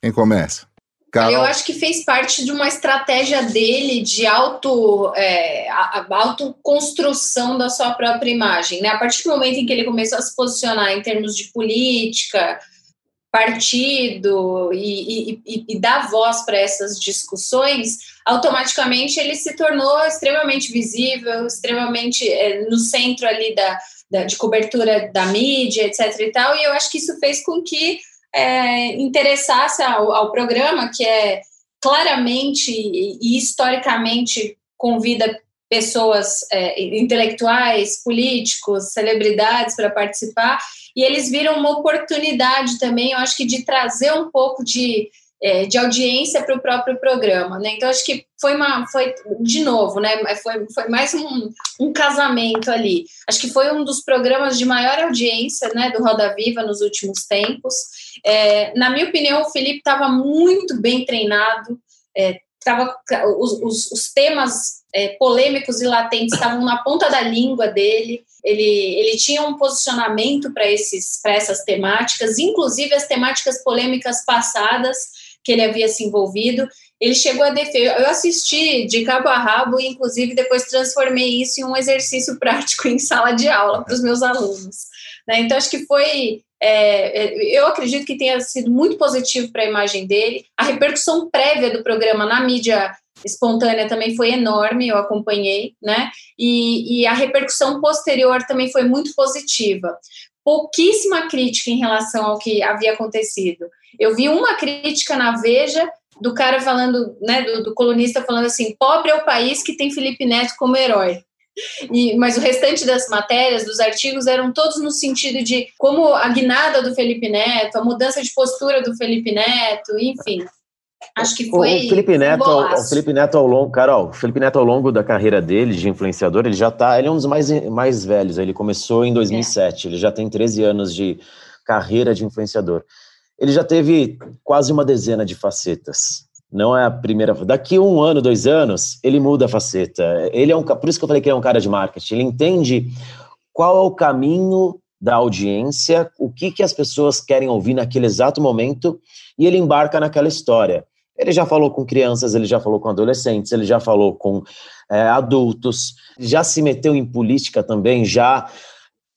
Quem começa? Carol? Eu acho que fez parte de uma estratégia dele de auto, é, autoconstrução da sua própria imagem. Né? A partir do momento em que ele começou a se posicionar em termos de política, partido e, e, e dar voz para essas discussões, automaticamente ele se tornou extremamente visível, extremamente é, no centro ali da, da, de cobertura da mídia, etc. e tal, e eu acho que isso fez com que é, interessasse ao, ao, programa, que é claramente e historicamente convida pessoas é, intelectuais, políticos, celebridades para participar, e eles viram uma oportunidade também, eu acho que de trazer um pouco de é, de audiência para o próprio programa, né? Então acho que foi uma, foi de novo, né? Foi, foi mais um, um casamento ali. Acho que foi um dos programas de maior audiência, né? Do Roda Viva nos últimos tempos. É, na minha opinião, o Felipe estava muito bem treinado. É, tava, os, os, os temas é, polêmicos e latentes estavam na ponta da língua dele. Ele, ele tinha um posicionamento para essas temáticas, inclusive as temáticas polêmicas passadas que ele havia se envolvido. Ele chegou a defender. Eu assisti de cabo a rabo e, inclusive, depois transformei isso em um exercício prático em sala de aula para os meus alunos. Né? Então, acho que foi. É, é eu acredito que tenha sido muito positivo para a imagem dele. A repercussão prévia do programa na mídia espontânea também foi enorme, eu acompanhei, né? E, e, a repercussão posterior também foi muito positiva. Pouquíssima crítica em relação ao que havia acontecido. Eu vi uma crítica na Veja do cara falando, né, do, do colunista falando assim: pobre é o país que tem Felipe Neto como herói. E, mas o restante das matérias, dos artigos, eram todos no sentido de como a guinada do Felipe Neto, a mudança de postura do Felipe Neto, enfim. Acho que foi. O Felipe Neto, um o Felipe Neto ao longo, Carol, o Felipe Neto ao longo da carreira dele de influenciador, ele já tá, ele é um dos mais, mais velhos. Ele começou em 2007, é. ele já tem 13 anos de carreira de influenciador. Ele já teve quase uma dezena de facetas. Não é a primeira. Daqui um ano, dois anos, ele muda a faceta. Ele é um, por isso que eu falei que ele é um cara de marketing. Ele entende qual é o caminho da audiência, o que, que as pessoas querem ouvir naquele exato momento, e ele embarca naquela história. Ele já falou com crianças, ele já falou com adolescentes, ele já falou com é, adultos, já se meteu em política também, já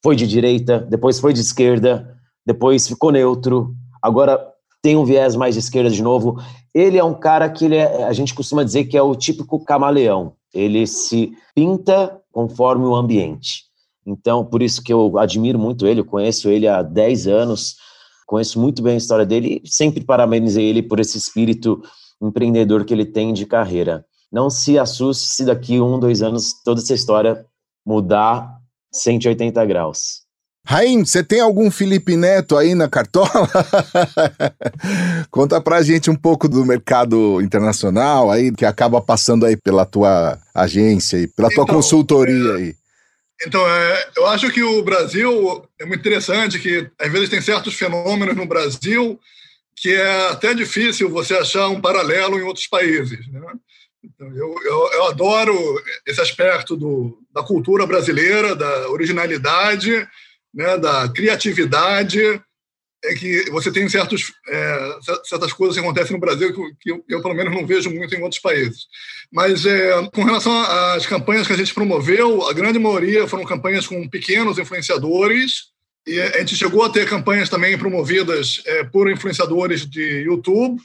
foi de direita, depois foi de esquerda, depois ficou neutro, agora tem um viés mais de esquerda de novo. Ele é um cara que ele é, a gente costuma dizer que é o típico camaleão. Ele se pinta conforme o ambiente. Então, por isso que eu admiro muito ele, eu conheço ele há 10 anos, Conheço muito bem a história dele e sempre parabenizei ele por esse espírito empreendedor que ele tem de carreira. Não se assuste se daqui um, dois anos toda essa história mudar 180 graus. Raim, você tem algum Felipe Neto aí na cartola? Conta pra gente um pouco do mercado internacional aí, que acaba passando aí pela tua agência e pela tua então, consultoria aí. Então, é, eu acho que o Brasil é muito interessante, que às vezes tem certos fenômenos no Brasil que é até difícil você achar um paralelo em outros países. Né? Então, eu, eu, eu, adoro esse aspecto do, da cultura brasileira, da originalidade, né, da criatividade, é que você tem certos, é, certas coisas que acontecem no Brasil que, que eu, eu, pelo menos, não vejo muito em outros países. Mas, é, com relação às campanhas que a gente promoveu, a grande maioria foram campanhas com pequenos influenciadores, e a gente chegou a ter campanhas também promovidas é, por influenciadores de YouTube,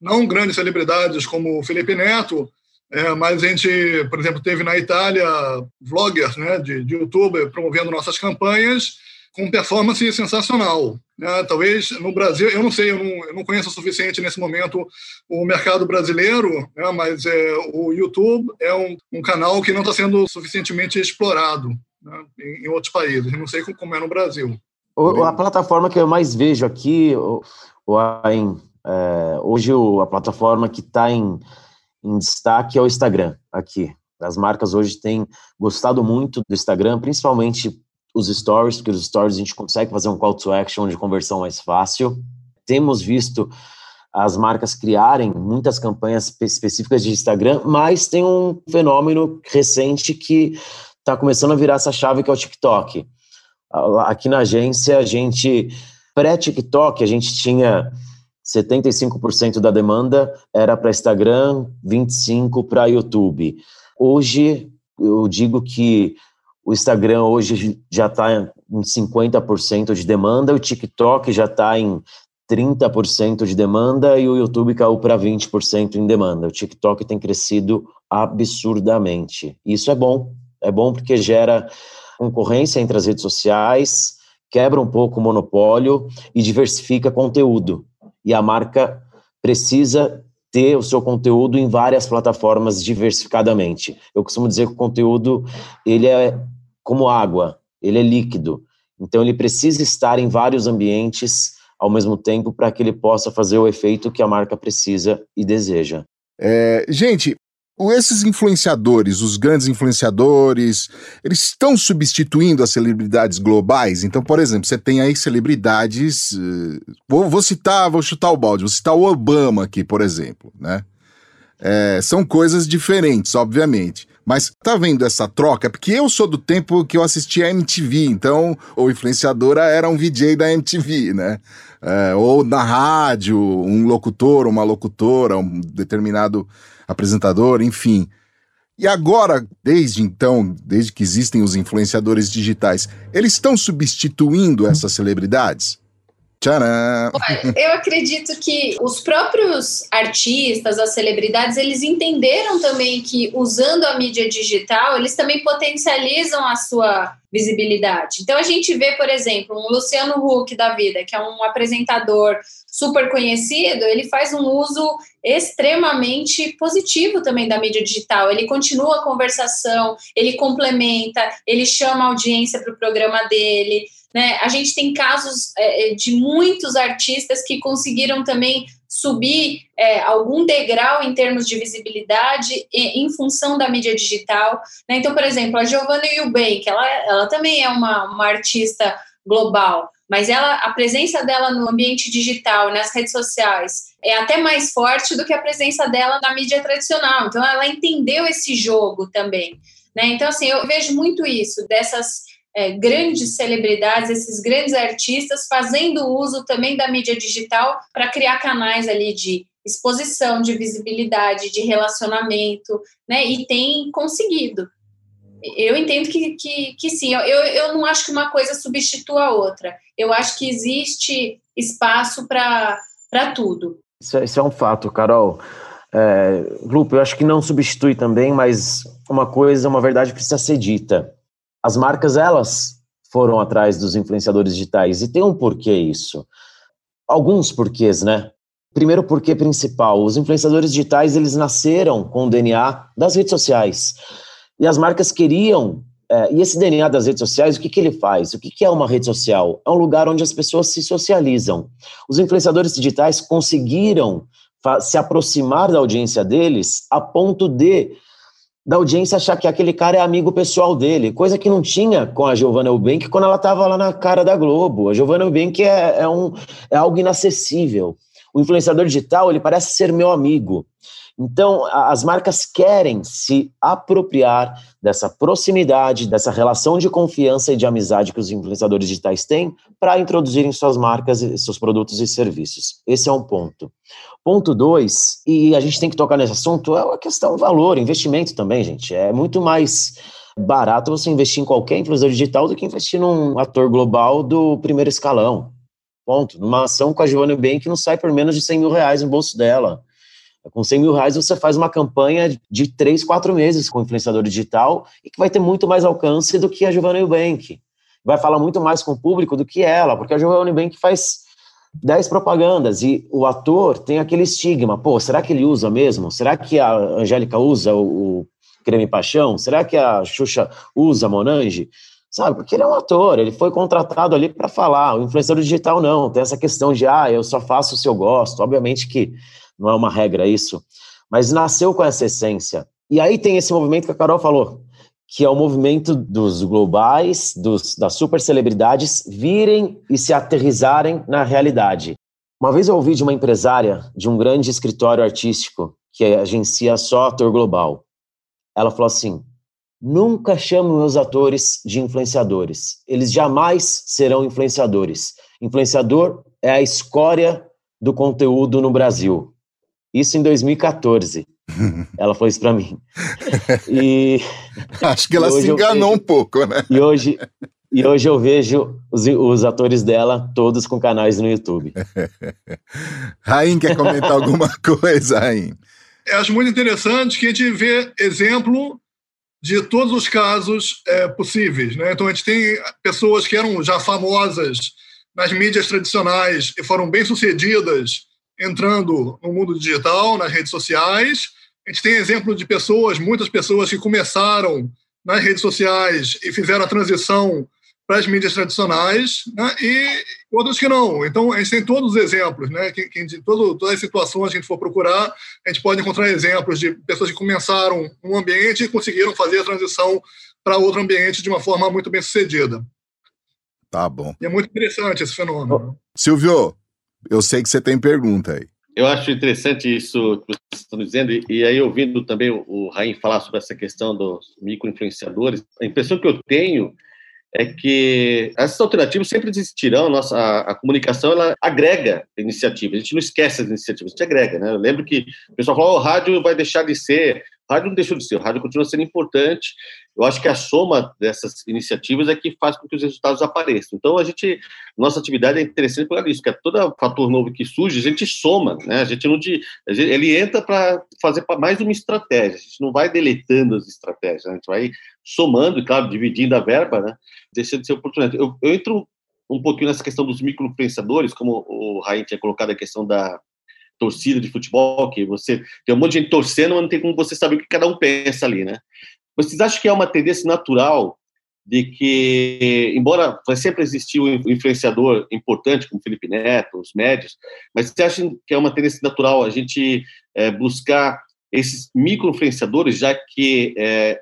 não grandes celebridades como Felipe Neto, é, mas a gente, por exemplo, teve na Itália vloggers né, de, de YouTube promovendo nossas campanhas, com performance sensacional. Né? Talvez no Brasil, eu não sei, eu não, eu não conheço o suficiente nesse momento o mercado brasileiro, né? mas é, o YouTube é um, um canal que não está sendo suficientemente explorado né? em, em, outros países. Eu não sei como é no Brasil. O, a plataforma que eu mais vejo aqui, o, o AIM, é, hoje a plataforma que está em, em destaque é o Instagram aqui. As marcas hoje têm gostado muito do Instagram, principalmente os stories, porque os stories a gente consegue fazer um call to action de conversão mais fácil. Temos visto as marcas criarem muitas campanhas específicas de Instagram, mas tem um fenômeno recente que está começando a virar essa chave que é o TikTok. Aqui na agência, a gente, pré-TikTok, a gente tinha 75% da demanda era para Instagram, 25% para YouTube. Hoje, eu digo que o Instagram hoje já está em 50% de demanda, o TikTok já está em 30% de demanda e o YouTube caiu para 20% em demanda. O TikTok tem crescido absurdamente. Isso é bom. É bom porque gera concorrência entre as redes sociais, quebra um pouco o monopólio e diversifica conteúdo. E a marca precisa ter o seu conteúdo em várias plataformas diversificadamente. Eu costumo dizer que o conteúdo ele é como água, ele é líquido. Então ele precisa estar em vários ambientes ao mesmo tempo para que ele possa fazer o efeito que a marca precisa e deseja. É, gente, esses influenciadores, os grandes influenciadores, eles estão substituindo as celebridades globais? Então, por exemplo, você tem aí celebridades. Eh, vou, vou citar, vou chutar o balde, vou citar o Obama aqui, por exemplo, né? É, são coisas diferentes, obviamente. Mas tá vendo essa troca? Porque eu sou do tempo que eu assistia a MTV, então o influenciadora era um VJ da MTV, né? É, ou na rádio, um locutor, uma locutora, um determinado apresentador, enfim. E agora, desde então, desde que existem os influenciadores digitais, eles estão substituindo essas celebridades? Tcharam! Eu acredito que os próprios artistas, as celebridades, eles entenderam também que usando a mídia digital, eles também potencializam a sua visibilidade. Então a gente vê, por exemplo, um Luciano Huck da vida, que é um apresentador super conhecido, ele faz um uso extremamente positivo também da mídia digital. Ele continua a conversação, ele complementa, ele chama a audiência para o programa dele. Né? A gente tem casos é, é, de muitos artistas que conseguiram também subir é, algum degrau em termos de visibilidade em, função da mídia digital. Né? Então, por exemplo, a Giovanna Eubank, ela, ela também é uma, uma artista global, mas ela, a presença dela no ambiente digital, nas redes sociais, é até mais forte do que a presença dela na mídia tradicional. Então, ela entendeu esse jogo também. Né? Então, assim, eu vejo muito isso, dessas é, grandes celebridades, esses grandes artistas, fazendo uso também da mídia digital para criar canais ali de exposição, de visibilidade, de relacionamento, né? E tem conseguido. Eu entendo que, que, que sim, eu, eu não acho que uma coisa substitua a outra. Eu acho que existe espaço para tudo. Isso é, isso é um fato, Carol. É, Lupe, eu acho que não substitui também, mas uma coisa, uma verdade precisa ser dita as marcas elas foram atrás dos influenciadores digitais e tem um porquê isso. Alguns porquês, né? Primeiro porquê principal, os influenciadores digitais eles nasceram com o DNA das redes sociais e as marcas queriam é, e esse DNA das redes sociais, o que, que ele faz? O que, que é uma rede social? É um lugar onde as pessoas se socializam. Os influenciadores digitais conseguiram se aproximar da audiência deles a ponto de da audiência achar que aquele cara é amigo pessoal dele, coisa que não tinha com a Giovanna Eubank quando ela estava lá na cara da Globo. A Giovanna Eubank é, é, um, é algo inacessível. O influenciador digital, ele parece ser meu amigo. Então, as marcas querem se apropriar dessa proximidade, dessa relação de confiança e de amizade que os influenciadores digitais têm para introduzirem suas marcas, seus produtos e serviços. Esse é um ponto. Ponto dois, e a gente tem que tocar nesse assunto, é a questão valor, investimento também, gente. É muito mais barato você investir em qualquer influenciador digital do que investir num ator global do primeiro escalão. Ponto. Numa ação com a Giovanna Bank não sai por menos de 100 mil reais no bolso dela. Com 100 mil reais você faz uma campanha de três, quatro meses com o influenciador digital e que vai ter muito mais alcance do que a Giovanna Eubank. Vai falar muito mais com o público do que ela, porque a Giovanna Eubank faz 10 propagandas e o ator tem aquele estigma. Pô, será que ele usa mesmo? Será que a Angélica usa o, o creme paixão? Será que a Xuxa usa Monange? Sabe, porque ele é um ator, ele foi contratado ali para falar. O influenciador digital não, tem essa questão de, ah, eu só faço se eu gosto. Obviamente que não é uma regra isso, mas nasceu com essa essência. E aí tem esse movimento que a Carol falou, que é o movimento dos globais, dos, das super celebridades virem e se aterrizarem na realidade. Uma vez eu ouvi de uma empresária de um grande escritório artístico que agencia só ator global. Ela falou assim: nunca chamo meus atores de influenciadores. Eles jamais serão influenciadores. Influenciador é a escória do conteúdo no Brasil. Isso em 2014. ela falou isso para mim. E acho que ela se enganou vejo, um pouco, né? E hoje e hoje eu vejo os, os atores dela todos com canais no YouTube. Raim quer comentar alguma coisa, Raim? Eu acho muito interessante que a gente vê exemplo de todos os casos é, possíveis. Né? Então, a gente tem pessoas que eram já famosas nas mídias tradicionais e foram bem-sucedidas entrando no mundo digital, nas redes sociais. A gente tem exemplo de pessoas, muitas pessoas que começaram nas redes sociais e fizeram a transição para as mídias tradicionais, né? e outros que não. Então, a gente tem todos os exemplos, né? que, que de todo, todas as situações que a gente for procurar, a gente pode encontrar exemplos de pessoas que começaram um ambiente e conseguiram fazer a transição para outro ambiente de uma forma muito bem sucedida. Tá bom. E é muito interessante esse fenômeno. Silvio, eu sei que você tem pergunta aí. Eu acho interessante isso que vocês estão dizendo, e aí ouvindo também o Raim falar sobre essa questão dos microinfluenciadores, a impressão que eu tenho é que essas alternativas sempre existirão. Nossa, a, a, comunicação ela agrega iniciativas. A gente não esquece as iniciativas, a gente agrega, né? Eu lembro que o pessoal falou: o rádio vai deixar de ser. Rádio não deixou de ser, o rádio continua sendo importante. Eu acho que a soma dessas iniciativas é que faz com que os resultados apareçam. Então, a gente, nossa atividade é interessante por isso, que é todo fator novo que surge, a gente soma, né? A gente não ele entra para fazer mais uma estratégia. A gente não vai deletando as estratégias, né? a gente vai somando, e claro, dividindo a verba, né? Deixando de ser oportunidade. Eu, eu entro um pouquinho nessa questão dos microinfluenciadores, como o Raí tinha colocado a questão da torcida de futebol, que você tem um monte de gente torcendo, mas não tem como você saber o que cada um pensa ali, né? Vocês acham que é uma tendência natural de que, embora vai sempre existir um influenciador importante, como Felipe Neto, os médios, mas você acha que é uma tendência natural a gente é, buscar esses micro-influenciadores, já que é,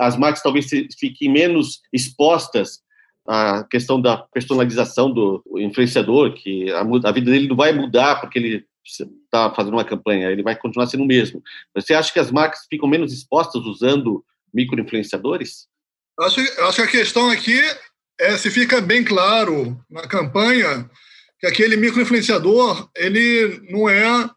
as marcas talvez fiquem menos expostas à questão da personalização do influenciador, que a, a vida dele não vai mudar porque ele está fazendo uma campanha, ele vai continuar sendo o mesmo. Você acha que as marcas ficam menos expostas usando microinfluenciadores? Acho, acho que a questão aqui é se fica bem claro na campanha que aquele microinfluenciador ele não é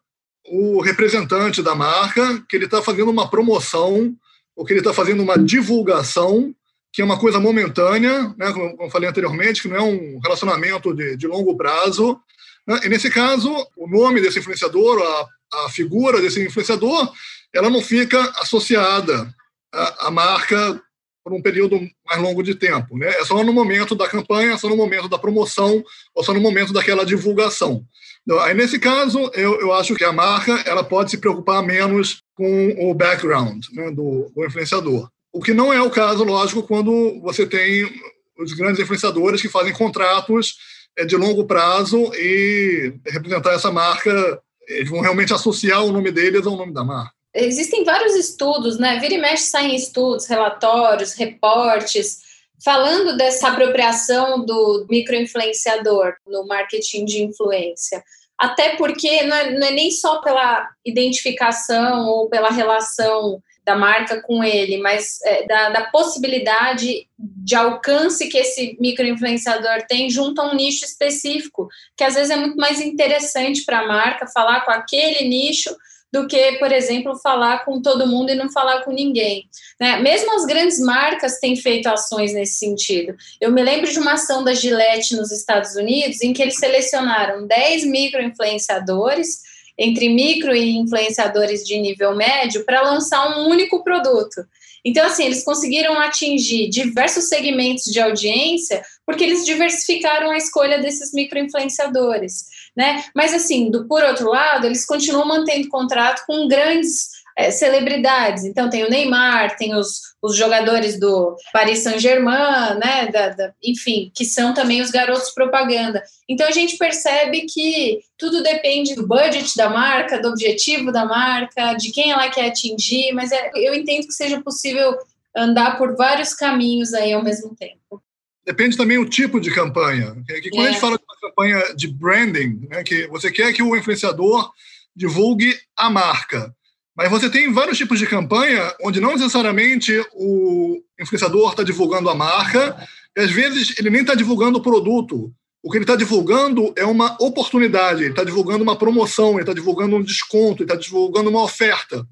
o representante da marca, que ele está fazendo uma promoção ou que ele está fazendo uma divulgação, que é uma coisa momentânea, né, como eu falei anteriormente, que não é um relacionamento de, de longo prazo. Né? E nesse caso, o nome desse influenciador, a, a figura desse influenciador, ela não fica associada a, a marca por um período mais longo de tempo. Né? É só no momento da campanha, só no momento da promoção, ou só no momento daquela divulgação. Então, aí, nesse caso, eu, eu acho que a marca ela pode se preocupar menos com o background né, do, do influenciador. O que não é o caso, lógico, quando você tem os grandes influenciadores que fazem contratos é, de longo prazo e representar essa marca, eles vão realmente associar o nome deles ao nome da marca existem vários estudos, né? Vira e mexe saem estudos, relatórios, reportes, falando dessa apropriação do microinfluenciador no marketing de influência. Até porque não é, não é nem só pela identificação ou pela relação da marca com ele, mas é, da, da, possibilidade de alcance que esse microinfluenciador tem junto a um nicho específico, que às vezes é muito mais interessante para a marca falar com aquele nicho do que, por exemplo, falar com todo mundo e não falar com ninguém. Né? Mesmo as grandes marcas têm feito ações nesse sentido. Eu me lembro de uma ação da Gillette nos Estados Unidos em que eles selecionaram 10 micro-influenciadores entre micro e influenciadores de nível médio para lançar um único produto. Então, assim, eles conseguiram atingir diversos segmentos de audiência porque eles diversificaram a escolha desses micro-influenciadores né? Mas assim, do por outro lado, eles continuam mantendo contrato com grandes é, celebridades. Então tem o Neymar, tem os, os jogadores do Paris Saint-Germain, né? Da, da, enfim, que são também os garotos propaganda. Então a gente percebe que tudo depende do budget da marca, do objetivo da marca, de quem ela quer atingir, mas é, eu entendo que seja possível andar por vários caminhos aí ao mesmo tempo. Depende também o tipo de campanha. Que quando é. a gente é. fala de uma campanha de branding, né, que você quer que o influenciador divulgue a marca. Mas você tem vários tipos de campanha onde não necessariamente o influenciador está divulgando a marca, e às vezes ele nem está divulgando o produto. O que ele está divulgando é uma oportunidade, ele está divulgando uma promoção, ele está divulgando um desconto, ele está divulgando uma oferta.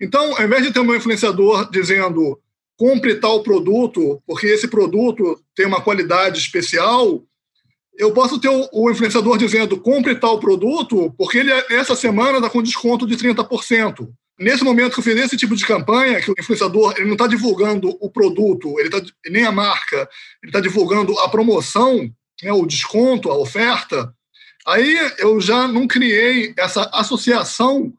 Então, ao invés de ter um influenciador dizendo compre tal produto, porque esse produto tem uma qualidade especial, eu posso ter o, o influenciador dizendo compre tal produto, porque ele essa semana está com desconto de 30%. Nesse momento que eu fiz esse tipo de campanha, que o influenciador ele não está divulgando o produto, ele tá, nem a marca, ele está divulgando a promoção, né, o desconto, a oferta, aí eu já não criei essa associação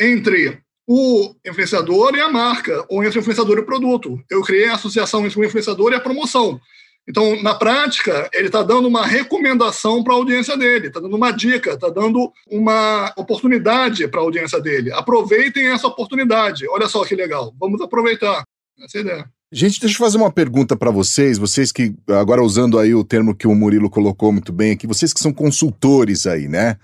entre o influenciador e a marca, ou entre o influenciador e o produto. Eu criei a associação entre o influenciador e a promoção. Então, na prática, ele está dando uma recomendação para a audiência dele, está dando uma dica, está dando uma oportunidade para a audiência dele. Aproveitem essa oportunidade. Olha só que legal. Vamos aproveitar. Essa é ideia. Gente, deixa eu fazer uma pergunta para vocês, vocês que, agora usando aí o termo que o Murilo colocou muito bem aqui, vocês que são consultores aí, né?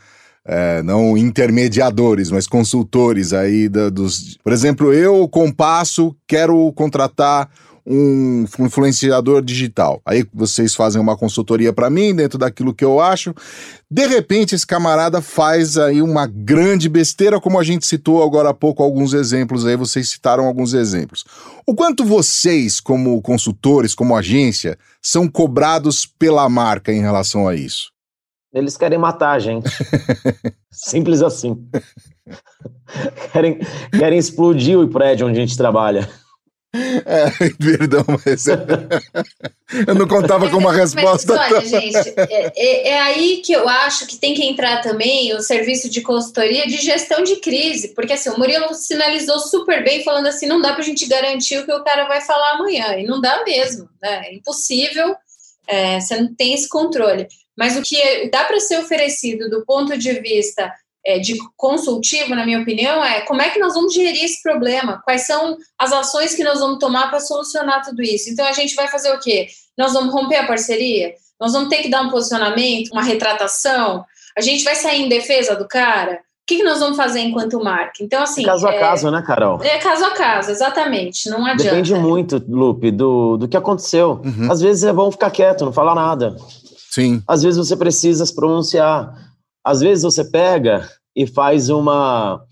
é, não intermediadores, mas consultores aí da, dos. Por exemplo, eu, Compasso, quero contratar um influenciador digital. Aí vocês fazem uma consultoria para mim dentro daquilo que eu acho. De repente, esse camarada faz aí uma grande besteira, como a gente citou agora há pouco alguns exemplos aí, vocês citaram alguns exemplos. O quanto vocês, como consultores, como agência, são cobrados pela marca em relação a isso? Eles querem matar a gente. Simples assim. querem, querem explodir o prédio onde a gente trabalha. É, perdão, mas eu não contava com uma resposta. Mas, olha, gente, é, é, é, aí que eu acho que tem que entrar também o serviço de consultoria de gestão de crise, porque assim, o Murilo sinalizou super bem, falando assim: não dá para a gente garantir o que o cara vai falar amanhã, e não dá mesmo, né? É impossível, é, você não tem esse controle. Mas o que dá para ser oferecido do ponto de vista é, de consultivo, na minha opinião, é como é que nós vamos gerir esse problema, quais são as ações que nós vamos tomar para solucionar tudo isso. Então a gente vai fazer o quê? Nós vamos romper a parceria? Nós vamos ter que dar um posicionamento, uma retratação? A gente vai sair em defesa do cara? O que, que nós vamos fazer enquanto marca? Então, assim. Caso a é, caso, né, Carol? É caso a caso, exatamente. Não adianta. Depende muito, Lupe, do, do que aconteceu. Uhum. Às vezes é bom ficar quieto, não falar nada. Sim. Às vezes você precisa se pronunciar às vezes você pega e faz uma,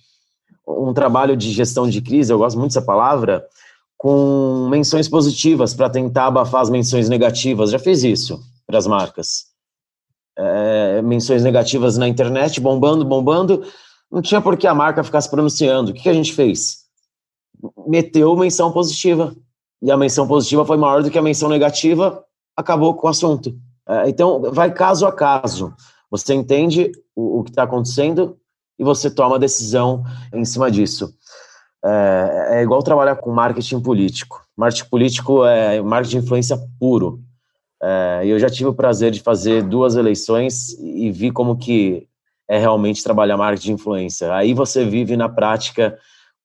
um trabalho de gestão de crise, eu gosto muito dessa palavra, com menções positivas para tentar abafar as menções negativas. Já fez isso para as marcas. É, menções negativas na internet, bombando, bombando. Não tinha por que a marca ficar se pronunciando. O que, que a gente fez? Meteu menção positiva. E a menção positiva foi maior do que a menção negativa, acabou com o assunto. É, então, vai caso a caso. Você entende o, o que está acontecendo e você toma a decisão em cima disso. É, é, igual trabalhar com marketing político. Marketing político é marketing de influência puro. É, eu já tive o prazer de fazer duas eleições e vi como que é realmente trabalhar marketing de influência. Aí você vive na prática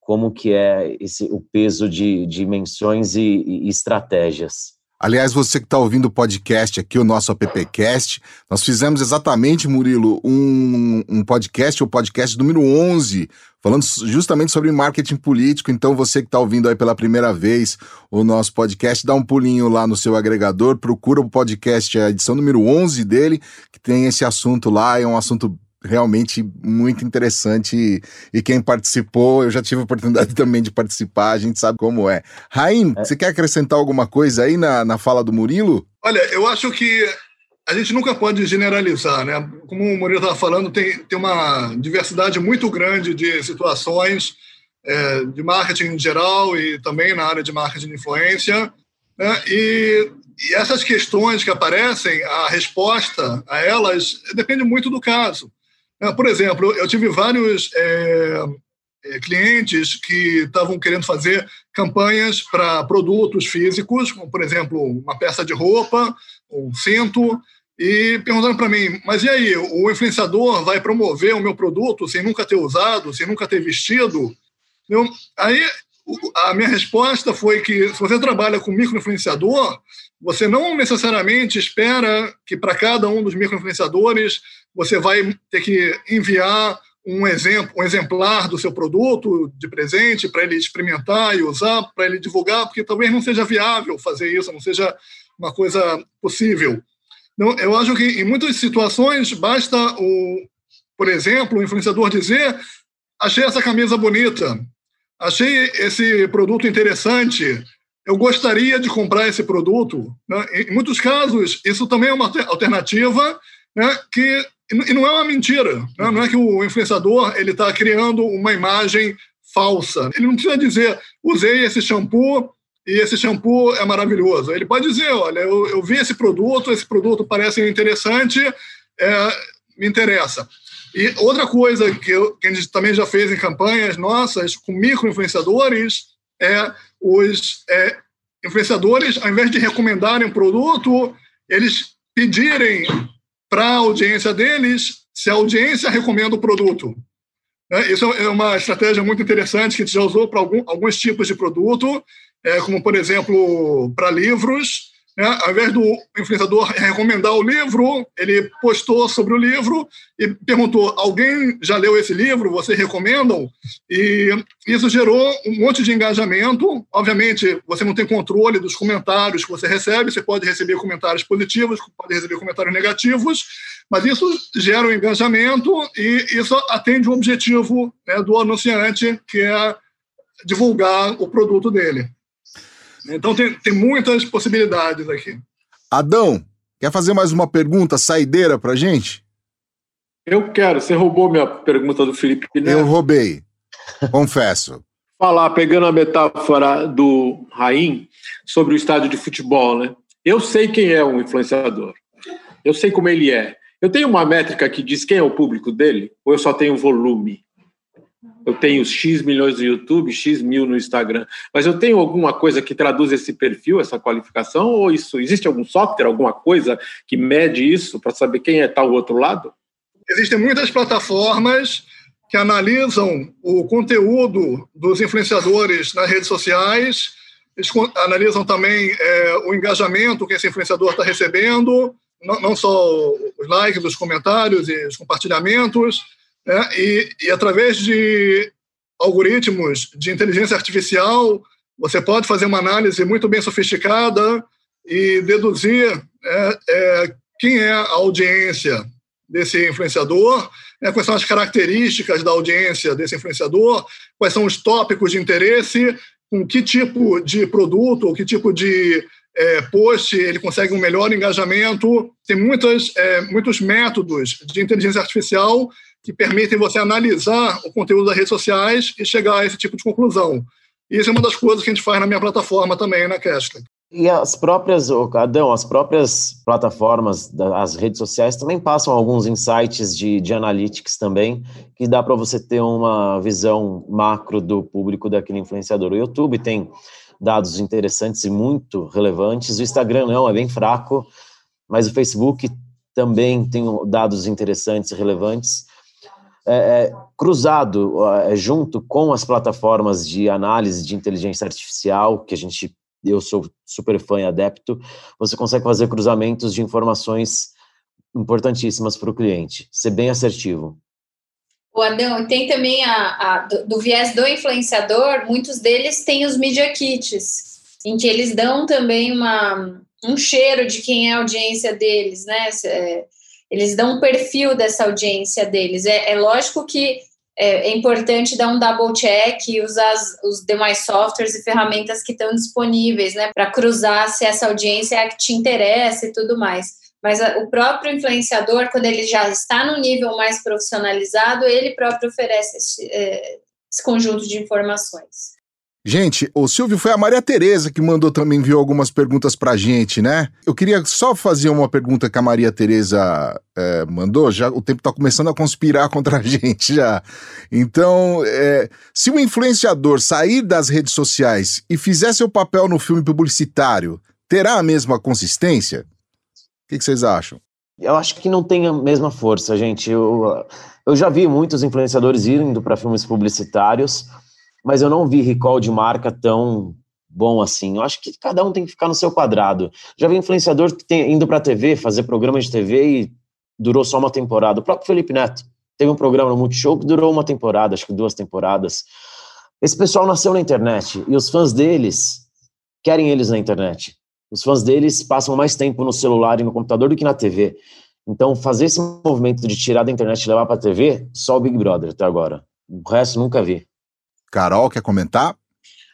como que é esse, o peso de, de menções e, e estratégias. Aliás, você que está ouvindo o podcast aqui, o nosso AppCast, nós fizemos exatamente, Murilo, um, um podcast, o podcast número 11, falando justamente sobre marketing político. Então, você que está ouvindo aí pela primeira vez o nosso podcast, dá um pulinho lá no seu agregador, procura o podcast, a edição número 11 dele, que tem esse assunto lá, é um assunto realmente muito interessante e quem participou, eu já tive a oportunidade também de participar, a gente sabe como é. Raim, é. você quer acrescentar alguma coisa aí na, na fala do Murilo? Olha, eu acho que a gente nunca pode generalizar, né? Como o Murilo estava falando, tem, tem uma diversidade muito grande de situações é, de marketing em geral e também na área de marketing de influência, né? E, e essas questões que aparecem, a resposta a elas depende muito do caso. É, por exemplo, eu tive vários é, é, clientes que estavam querendo fazer campanhas para produtos físicos, como, por exemplo, uma peça de roupa, um cinto, e perguntando para mim, mas e aí, o influenciador vai promover o meu produto sem nunca ter usado, sem nunca ter vestido? Eu, aí a minha resposta foi que se você trabalha com microinfluenciador, você não necessariamente espera que para cada um dos microinfluenciadores você vai ter que enviar um exemplo, um exemplar do seu produto de presente para ele experimentar e usar, para ele divulgar, porque talvez não seja viável fazer isso, não seja uma coisa possível. Então, eu acho que em muitas situações basta o, por exemplo, o influenciador dizer: achei essa camisa bonita, achei esse produto interessante, eu gostaria de comprar esse produto. Né? Em muitos casos, isso também é uma alternativa né, que e não é uma mentira. Né? Não é que o influenciador ele está criando uma imagem falsa. Ele não precisa dizer, usei esse shampoo e esse shampoo é maravilhoso. Ele pode dizer, olha, eu, eu vi esse produto, esse produto parece interessante, é, me interessa. E outra coisa que, eu, que a gente também já fez em campanhas nossas com micro-influenciadores é os é, influenciadores, ao invés de recomendarem um produto, eles pedirem para a audiência deles se a audiência recomenda o produto. É, isso é uma estratégia muito interessante que a gente já usou para alguns tipos de produto, é, como, por exemplo, para livros. Né, ao invés do influenciador recomendar o livro, ele postou sobre o livro e perguntou: alguém já leu esse livro? Vocês recomendam? E isso gerou um monte de engajamento. Obviamente, você não tem controle dos comentários que você recebe, você pode receber comentários positivos, pode receber comentários negativos, mas isso gera um engajamento e isso atende o objetivo né, do anunciante, que é divulgar o produto dele. Então tem, tem muitas possibilidades aqui. Adão, quer fazer mais uma pergunta saideira para gente? Eu quero. Você roubou minha pergunta do Felipe Neto. Eu roubei, confesso. Falar, pegando a metáfora do Raim sobre o estádio de futebol, né? Eu sei quem é um influenciador. Eu sei como ele é. Eu tenho uma métrica que diz quem é o público dele, ou eu só tenho volume? Eu tenho X milhões no YouTube, X mil no Instagram, mas eu tenho alguma coisa que traduz esse perfil, essa qualificação, ou isso existe algum software, alguma coisa que mede isso para saber quem é tal outro lado? Existem muitas plataformas que analisam o conteúdo dos influenciadores nas redes sociais, eles analisam também é, o engajamento que esse influenciador está recebendo, não, não só os likes, os comentários e os compartilhamentos, né? e, e através de algoritmos de inteligência artificial, você pode fazer uma análise muito bem sofisticada e deduzir é, é, quem é a audiência desse influenciador, né, quais são as características da audiência desse influenciador, quais são os tópicos de interesse, com que tipo de produto ou que tipo de é, post ele consegue um melhor engajamento. Tem muitas, é, muitos métodos de inteligência artificial que permitem você analisar o conteúdo das redes sociais e chegar a esse tipo de conclusão. Isso é uma das coisas que a gente faz na minha plataforma também, na Castling. E as próprias, Adão, as próprias plataformas, as redes sociais também passam alguns insights de, de analytics também, que dá para você ter uma visão macro do público daquele influenciador. O YouTube tem dados interessantes e muito relevantes, o Instagram não, é bem fraco, mas o Facebook também tem dados interessantes e relevantes é, é, cruzado é, junto com as plataformas de análise de inteligência artificial, que a gente, eu sou super fã e adepto, você consegue fazer cruzamentos de informações importantíssimas para o cliente, ser bem assertivo. O Adão, tem também a, a do, do, viés do influenciador, muitos deles têm os media kits, em que eles dão também uma, um cheiro de quem é a audiência deles, né? Eles dão um perfil dessa audiência deles. É, é lógico que é, é, importante dar um double check e usar as, os demais softwares e ferramentas que estão disponíveis, né, para cruzar se essa audiência é a que te interessa e tudo mais. Mas a, o próprio influenciador, quando ele já está no nível mais profissionalizado, ele próprio oferece esse, é, esse conjunto de informações. Gente, o Silvio foi a Maria Tereza que mandou também enviou algumas perguntas pra gente, né? Eu queria só fazer uma pergunta que a Maria Tereza é, mandou, já o tempo tá começando a conspirar contra a gente já. Então, é, se um influenciador sair das redes sociais e fizer seu papel no filme publicitário, terá a mesma consistência? O que, que vocês acham? Eu acho que não tem a mesma força, gente. Eu, eu já vi muitos influenciadores indo para filmes publicitários mas eu não vi recall de marca tão bom assim. Eu acho que cada um tem que ficar no seu quadrado. Já vi influenciador que tem indo para TV, fazer programas de TV e durou só uma temporada. O próprio Felipe Neto teve um programa no Multishow que durou uma temporada, acho que duas temporadas. Esse pessoal nasceu na internet e os fãs deles querem eles na internet. Os fãs deles passam mais tempo no celular e no computador do que na TV. Então, fazer esse movimento de tirar da internet e levar para a TV, só o Big Brother até agora. O resto nunca vi. Carol, quer comentar?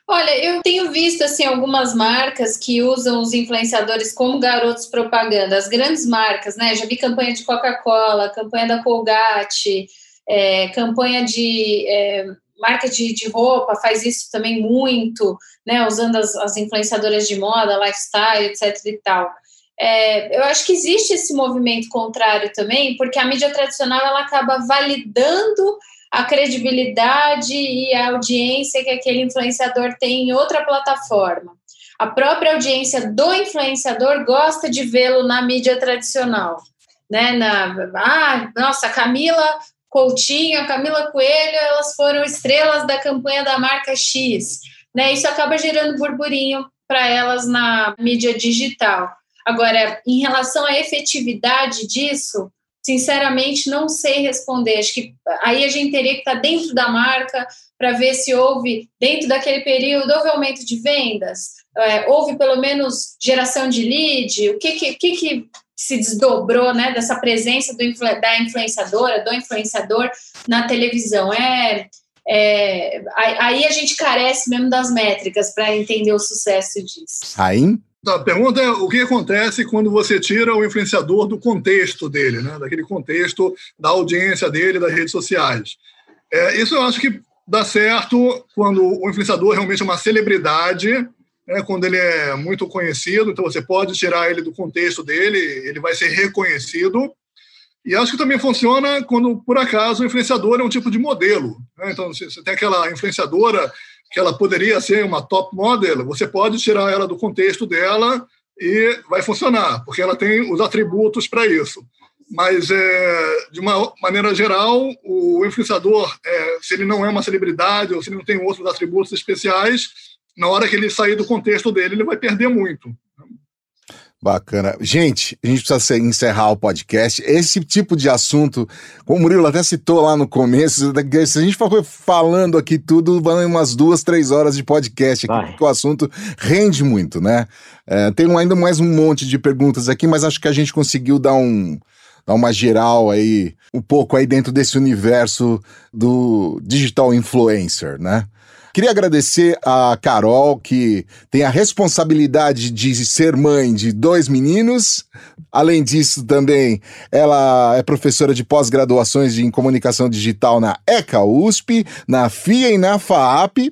Olha, eu tenho visto assim algumas marcas que usam os influenciadores como garotos propaganda, as grandes marcas, né? Já vi campanha de Coca-Cola, campanha da Colgate, é, campanha de é, marca de, de, roupa faz isso também muito, né? Usando as, as influenciadoras de moda, lifestyle, etc. e tal. É, eu acho que existe esse movimento contrário também, porque a mídia tradicional ela acaba validando a credibilidade e a audiência que aquele influenciador tem em outra plataforma. A própria audiência do influenciador gosta de vê-lo na mídia tradicional. Né? Na, ah, nossa, Camila Coutinho, Camila Coelho, elas foram estrelas da campanha da marca X. Né? Isso acaba gerando burburinho para elas na mídia digital. Agora, em relação à efetividade disso, sinceramente não sei responder. Acho que aí a gente teria que estar dentro da marca para ver se houve, dentro daquele período, houve aumento de vendas, é, houve pelo menos geração de lead, o que, que, que, que se desdobrou né, dessa presença do, da influenciadora, do influenciador na televisão. É, é, aí a gente carece mesmo das métricas para entender o sucesso disso. Raim? A pergunta é o que acontece quando você tira o influenciador do contexto dele, né? daquele contexto da audiência dele, das redes sociais. É, isso eu acho que dá certo quando o influenciador realmente é uma celebridade, né? quando ele é muito conhecido, então você pode tirar ele do contexto dele, ele vai ser reconhecido. E acho que também funciona quando, por acaso, o influenciador é um tipo de modelo. Né? Então, você tem aquela influenciadora que ela poderia ser uma top model, você pode tirar ela do contexto dela e vai funcionar, porque ela tem os atributos para isso. Mas, é, de uma maneira geral, o influenciador, é, se ele não é uma celebridade ou se ele não tem outros atributos especiais, na hora que ele sair do contexto dele, ele vai perder muito. Bacana. Gente, a gente precisa encerrar o podcast. Esse tipo de assunto, como o Murilo até citou lá no começo, se a gente for falando aqui tudo, vão umas duas, três horas de podcast aqui, porque o assunto rende muito, né? É, tem ainda mais um monte de perguntas aqui, mas acho que a gente conseguiu dar um dar uma geral aí, um pouco aí dentro desse universo do digital influencer, né? Queria agradecer a Carol, que tem a responsabilidade de ser mãe de dois meninos. Além disso, também ela é professora de pós-graduações em comunicação digital na ECA USP, na FIA e na FAAP.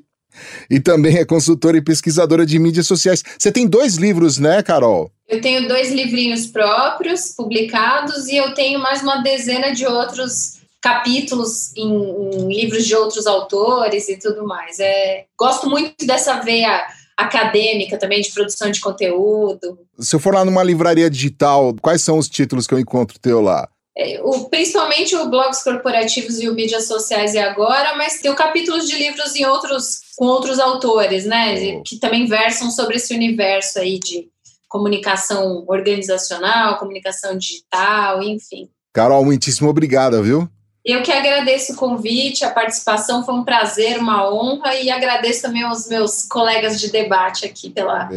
E também é consultora e pesquisadora de mídias sociais. Você tem dois livros, né, Carol? Eu tenho dois livrinhos próprios publicados e eu tenho mais uma dezena de outros capítulos em, em, livros de outros autores e tudo mais. É, gosto muito dessa veia acadêmica também, de produção de conteúdo. Se eu for lá numa livraria digital, quais são os títulos que eu encontro teu lá? É, o, principalmente o blogs corporativos e o mídias sociais e agora, mas tem capítulos de livros em outros, com outros autores, né? Oh. Que também versam sobre esse universo aí de comunicação organizacional, comunicação digital, enfim. Carol, muitíssimo obrigada, viu? Eu que agradeço o convite, a participação, foi um prazer, uma honra e agradeço também aos meus colegas de debate aqui pela,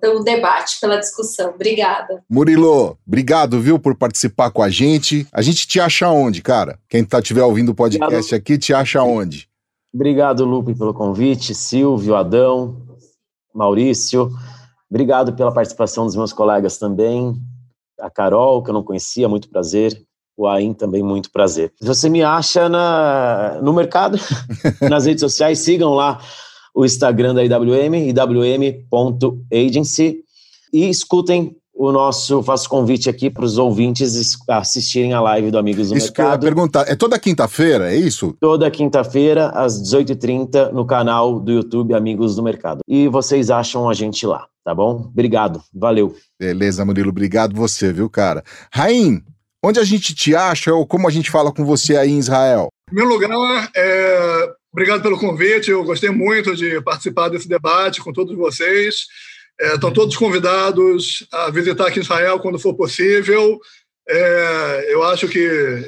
pelo debate, pela discussão. Obrigada. Murilo, obrigado, viu, por participar com a gente. A gente te acha onde, cara? Quem tá estiver ouvindo o podcast obrigado. aqui, te acha onde? Obrigado, Lupe, pelo convite, Silvio, Adão, Maurício. Obrigado pela participação dos meus colegas também. A Carol, que eu não conhecia, muito prazer o AIM também, muito prazer. Você me acha na, no mercado, nas redes sociais, sigam lá o Instagram da IWM, iwm.agency, e escutem o nosso, faço convite aqui para os ouvintes assistirem a live do Amigos do isso Mercado. Que eu ia perguntar, é toda quinta-feira, é isso? Toda quinta-feira, às 18h30, no canal do YouTube Amigos do Mercado. E vocês acham a gente lá, tá bom? Obrigado, valeu. Beleza, Murilo, obrigado você, viu, cara? Raim, Onde a gente te acha ou como a gente fala com você aí em Israel? Em primeiro lugar, é, obrigado pelo convite. Eu gostei muito de participar desse debate com todos vocês. É, estão todos convidados a visitar aqui Israel quando for possível. É, eu acho que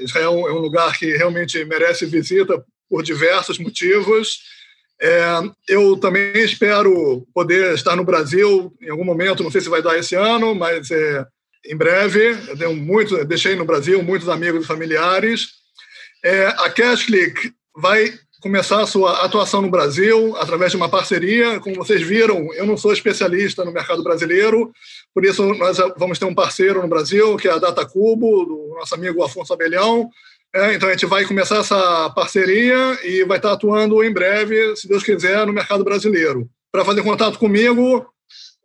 Israel é um lugar que realmente merece visita por diversos motivos. É, eu também espero poder estar no Brasil em algum momento, não sei se vai dar esse ano, mas é, em breve. Eu muito, deixei no Brasil muitos amigos e familiares. É, a CashClick vai começar a sua atuação no Brasil através de uma parceria. Como vocês viram, eu não sou especialista no mercado brasileiro, por isso nós vamos ter um parceiro no Brasil, que é a Data Cubo, do nosso amigo Afonso Abelhão. É, então a gente vai começar essa parceria e vai estar atuando em breve, se Deus quiser, no mercado brasileiro. Para fazer contato comigo,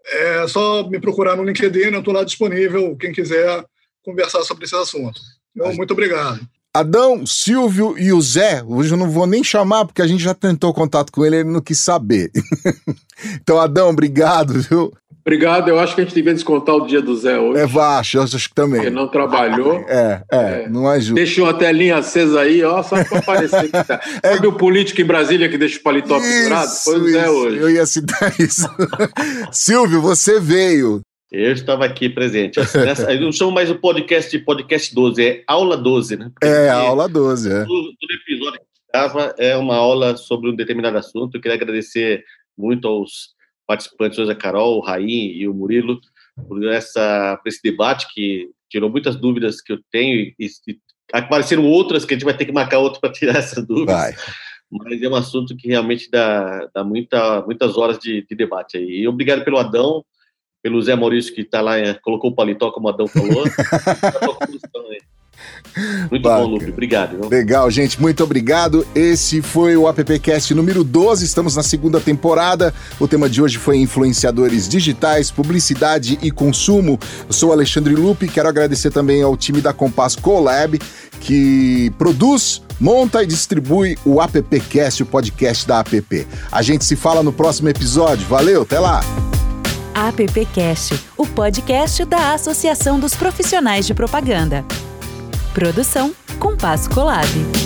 é só me procurar no LinkedIn, eu estou lá disponível, quem quiser conversar sobre esse assunto. Então, muito obrigado. Adão, Silvio e o Zé, hoje eu não vou nem chamar, porque a gente já tentou contato com ele, ele não quis saber. então, Adão, obrigado, viu? Obrigado, eu acho que a gente devia descontar o dia do Zé hoje. É baixo, eu acho que também. Ele não trabalhou. É, é, é. não ajuda. Deixou a telinha acesa aí, ó, só para aparecer que tá. É... Sabe o político em Brasília que deixa o paletó pendurado? Foi o Zé hoje. Eu ia citar isso. Silvio, você veio. Eu estava aqui presente. Nessa, eu não chamo mais o podcast de podcast 12, é aula 12, né? Porque é, aula 12, é. Todo, todo episódio que estava é uma aula sobre um determinado assunto. Eu queria agradecer muito aos participantes hoje, a Carol, o Raim e o Murilo, por, essa, por esse debate que tirou muitas dúvidas que eu tenho e, e apareceram outras que a gente vai ter que marcar outro para tirar essas dúvidas. Vai. Mas é um assunto que realmente dá, dá muita, muitas horas de, de debate aí. E obrigado pelo Adão, pelo Zé Maurício que está lá, colocou o paletó, como o Adão falou. Muito Baca. bom, Lupe. Obrigado. Viu? Legal, gente. Muito obrigado. Esse foi o AppCast número 12. Estamos na segunda temporada. O tema de hoje foi influenciadores digitais, publicidade e consumo. Eu sou Alexandre Lupe. Quero agradecer também ao time da Compass Colab, que produz, monta e distribui o AppCast, o podcast da App. A gente se fala no próximo episódio. Valeu, até lá! AppCast, o podcast da Associação dos Profissionais de Propaganda. Produção Compasso Colab.